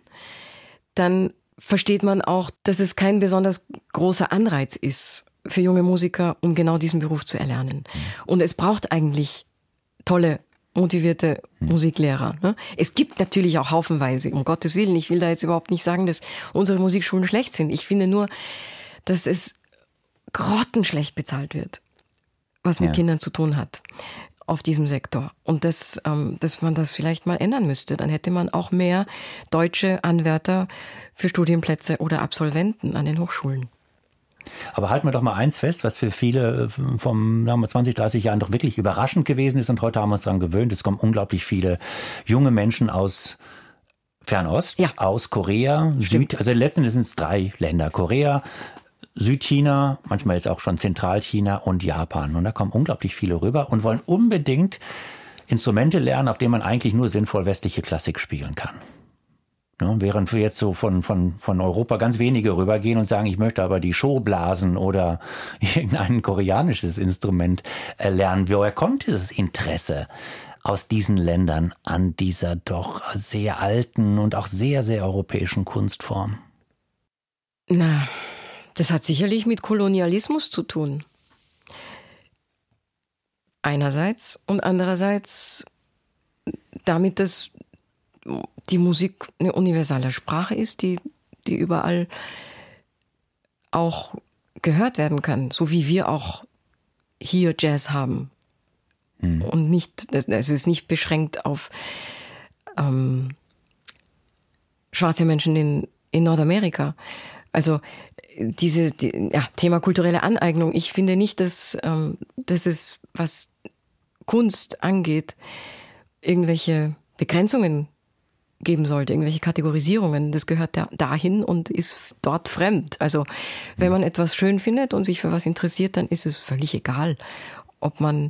dann versteht man auch, dass es kein besonders großer Anreiz ist für junge Musiker, um genau diesen Beruf zu erlernen. Und es braucht eigentlich tolle motivierte Musiklehrer. Ne? Es gibt natürlich auch haufenweise, um Gottes Willen. Ich will da jetzt überhaupt nicht sagen, dass unsere Musikschulen schlecht sind. Ich finde nur, dass es grottenschlecht bezahlt wird, was mit ja. Kindern zu tun hat auf diesem Sektor. Und das, ähm, dass man das vielleicht mal ändern müsste. Dann hätte man auch mehr deutsche Anwärter für Studienplätze oder Absolventen an den Hochschulen. Aber halten wir doch mal eins fest, was für viele äh, vom sagen wir, 20, 30 Jahren doch wirklich überraschend gewesen ist und heute haben wir uns daran gewöhnt. Es kommen unglaublich viele junge Menschen aus Fernost, ja. aus Korea, Süd, also letztendlich sind es drei Länder. Korea, Südchina, manchmal jetzt auch schon Zentralchina und Japan. Und da kommen unglaublich viele rüber und wollen unbedingt Instrumente lernen, auf denen man eigentlich nur sinnvoll westliche Klassik spielen kann. Ja, während wir jetzt so von, von, von Europa ganz wenige rübergehen und sagen, ich möchte aber die Showblasen oder [LAUGHS] irgendein koreanisches Instrument äh, lernen. Woher kommt dieses Interesse aus diesen Ländern an dieser doch sehr alten und auch sehr, sehr europäischen Kunstform? Na, das hat sicherlich mit Kolonialismus zu tun. Einerseits und andererseits damit, dass die Musik eine universale Sprache ist, die, die überall auch gehört werden kann, so wie wir auch hier Jazz haben. Mhm. Und nicht, es ist nicht beschränkt auf ähm, schwarze Menschen in, in Nordamerika. Also diese die, ja, Thema kulturelle Aneignung, ich finde nicht, dass, ähm, dass es, was Kunst angeht, irgendwelche Begrenzungen geben sollte, irgendwelche Kategorisierungen. Das gehört da, dahin und ist dort fremd. Also wenn man etwas schön findet und sich für was interessiert, dann ist es völlig egal, ob man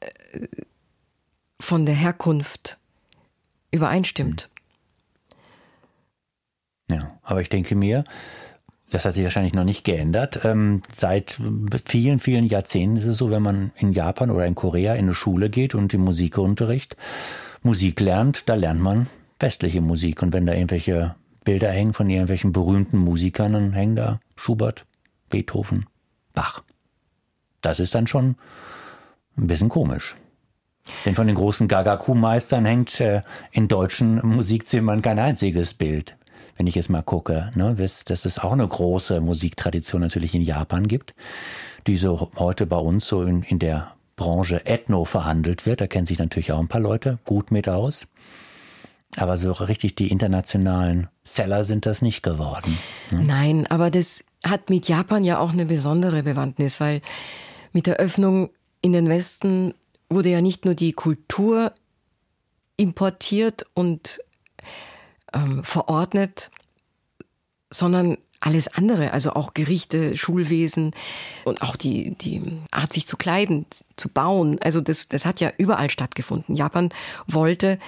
äh, von der Herkunft übereinstimmt. Ja, aber ich denke mir, das hat sich wahrscheinlich noch nicht geändert. Ähm, seit vielen, vielen Jahrzehnten ist es so, wenn man in Japan oder in Korea in eine Schule geht und im Musikunterricht Musik lernt, da lernt man westliche Musik. Und wenn da irgendwelche Bilder hängen von irgendwelchen berühmten Musikern, dann hängen da Schubert, Beethoven, Bach. Das ist dann schon ein bisschen komisch. Denn von den großen Gagaku-Meistern hängt äh, in deutschen Musikzimmern kein einziges Bild wenn ich jetzt mal gucke, ne, dass es auch eine große Musiktradition natürlich in Japan gibt, die so heute bei uns so in, in der Branche Ethno verhandelt wird. Da kennen sich natürlich auch ein paar Leute gut mit aus. Aber so richtig die internationalen Seller sind das nicht geworden. Ne? Nein, aber das hat mit Japan ja auch eine besondere Bewandtnis, weil mit der Öffnung in den Westen wurde ja nicht nur die Kultur importiert und ähm, verordnet, sondern alles andere, also auch Gerichte, Schulwesen und auch die, die Art, sich zu kleiden, zu bauen. Also das, das hat ja überall stattgefunden. Japan wollte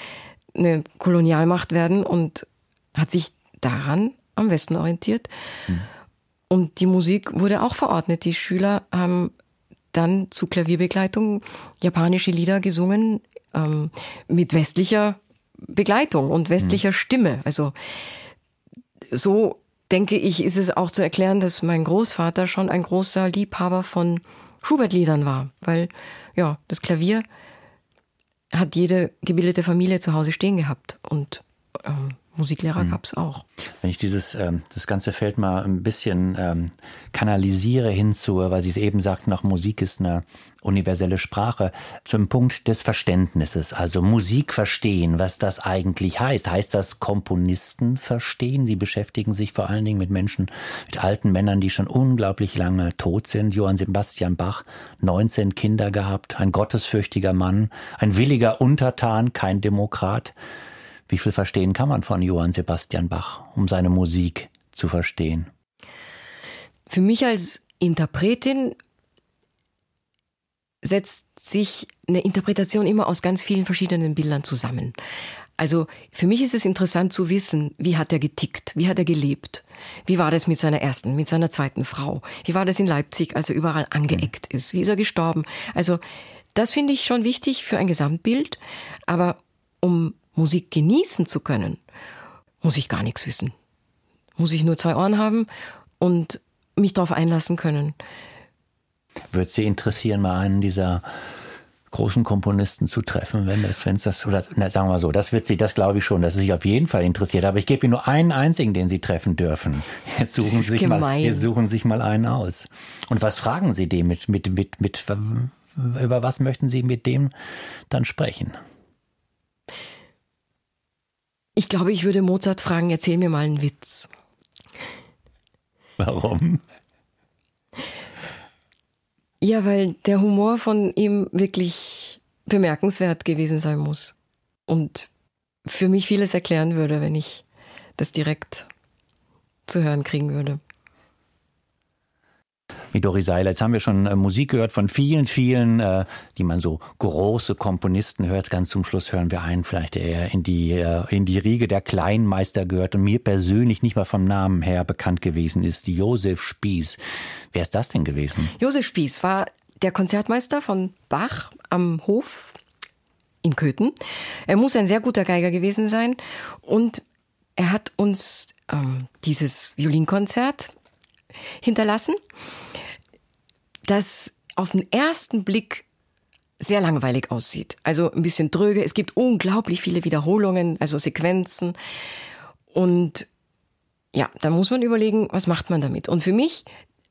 eine Kolonialmacht werden und hat sich daran am Westen orientiert. Mhm. Und die Musik wurde auch verordnet. Die Schüler haben dann zu Klavierbegleitung japanische Lieder gesungen ähm, mit westlicher Begleitung und westlicher mhm. Stimme. Also so denke ich, ist es auch zu erklären, dass mein Großvater schon ein großer Liebhaber von Schubert-Liedern war, weil ja, das Klavier hat jede gebildete Familie zu Hause stehen gehabt und ähm, Musiklehrer mhm. gab es auch. Wenn ich dieses ähm, das ganze Feld mal ein bisschen ähm, kanalisiere hinzu, weil Sie es eben sagten, auch Musik ist eine universelle Sprache, zum Punkt des Verständnisses, also Musik verstehen, was das eigentlich heißt. Heißt das Komponisten verstehen? Sie beschäftigen sich vor allen Dingen mit Menschen, mit alten Männern, die schon unglaublich lange tot sind. Johann Sebastian Bach, 19 Kinder gehabt, ein gottesfürchtiger Mann, ein williger Untertan, kein Demokrat. Wie viel verstehen kann man von Johann Sebastian Bach, um seine Musik zu verstehen? Für mich als Interpretin setzt sich eine Interpretation immer aus ganz vielen verschiedenen Bildern zusammen. Also für mich ist es interessant zu wissen, wie hat er getickt, wie hat er gelebt, wie war das mit seiner ersten, mit seiner zweiten Frau, wie war das in Leipzig, als er überall angeeckt ist, wie ist er gestorben. Also das finde ich schon wichtig für ein Gesamtbild, aber um Musik genießen zu können, muss ich gar nichts wissen. Muss ich nur zwei Ohren haben und mich darauf einlassen können. Würde Sie interessieren, mal einen dieser großen Komponisten zu treffen, wenn das, wenn es das, oder na, sagen wir mal so, das wird Sie, das glaube ich schon, dass es sich auf jeden Fall interessiert. Aber ich gebe Ihnen nur einen einzigen, den Sie treffen dürfen. Jetzt suchen Sie sich gemein. mal, jetzt suchen sich mal einen aus. Und was fragen Sie dem mit, mit, mit, mit, über was möchten Sie mit dem dann sprechen? Ich glaube, ich würde Mozart fragen, erzähl mir mal einen Witz. Warum? Ja, weil der Humor von ihm wirklich bemerkenswert gewesen sein muss. Und für mich vieles erklären würde, wenn ich das direkt zu hören kriegen würde mit Dori Seiler. Jetzt haben wir schon äh, Musik gehört von vielen, vielen, äh, die man so große Komponisten hört. Ganz zum Schluss hören wir einen vielleicht, der in die, äh, in die Riege der Kleinmeister gehört und mir persönlich nicht mal vom Namen her bekannt gewesen ist, Josef Spieß. Wer ist das denn gewesen? Josef Spieß war der Konzertmeister von Bach am Hof in Köthen. Er muss ein sehr guter Geiger gewesen sein und er hat uns ähm, dieses Violinkonzert hinterlassen das auf den ersten Blick sehr langweilig aussieht. Also ein bisschen dröge. Es gibt unglaublich viele Wiederholungen, also Sequenzen. Und ja, da muss man überlegen, was macht man damit. Und für mich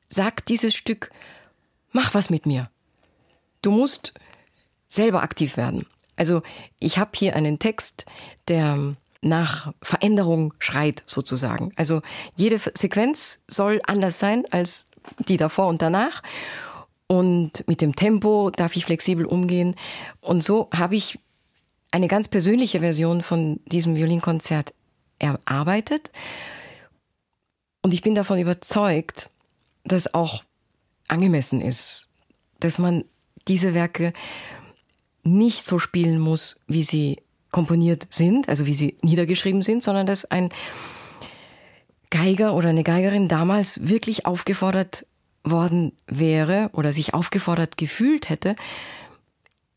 sagt dieses Stück, mach was mit mir. du musst selber aktiv werden. Also ich habe hier einen Text, der nach Veränderung schreit sozusagen. Also jede Sequenz soll anders sein als die davor und danach. Und mit dem Tempo darf ich flexibel umgehen. Und so habe ich eine ganz persönliche Version von diesem Violinkonzert erarbeitet. Und ich bin davon überzeugt, dass auch angemessen ist, dass man diese Werke nicht so spielen muss, wie sie komponiert sind, also wie sie niedergeschrieben sind, sondern dass ein Geiger oder eine Geigerin damals wirklich aufgefordert worden wäre oder sich aufgefordert gefühlt hätte,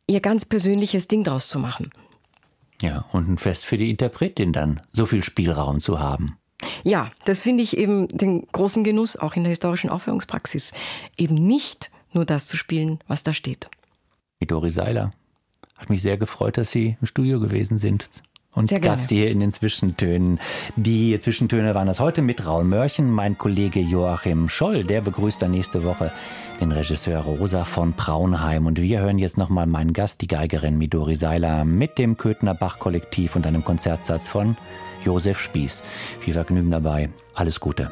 ihr ganz persönliches Ding draus zu machen. Ja, und ein Fest für die Interpretin dann, so viel Spielraum zu haben. Ja, das finde ich eben den großen Genuss auch in der historischen Aufführungspraxis. Eben nicht nur das zu spielen, was da steht. Midori Seiler, hat mich sehr gefreut, dass Sie im Studio gewesen sind und Gast hier in den Zwischentönen. Die Zwischentöne waren das heute mit Raul Mörchen, mein Kollege Joachim Scholl, der begrüßt dann nächste Woche den Regisseur Rosa von Braunheim. Und wir hören jetzt nochmal meinen Gast, die Geigerin Midori Seiler, mit dem Köthner Bach-Kollektiv und einem Konzertsatz von Josef Spieß. Viel Vergnügen dabei. Alles Gute.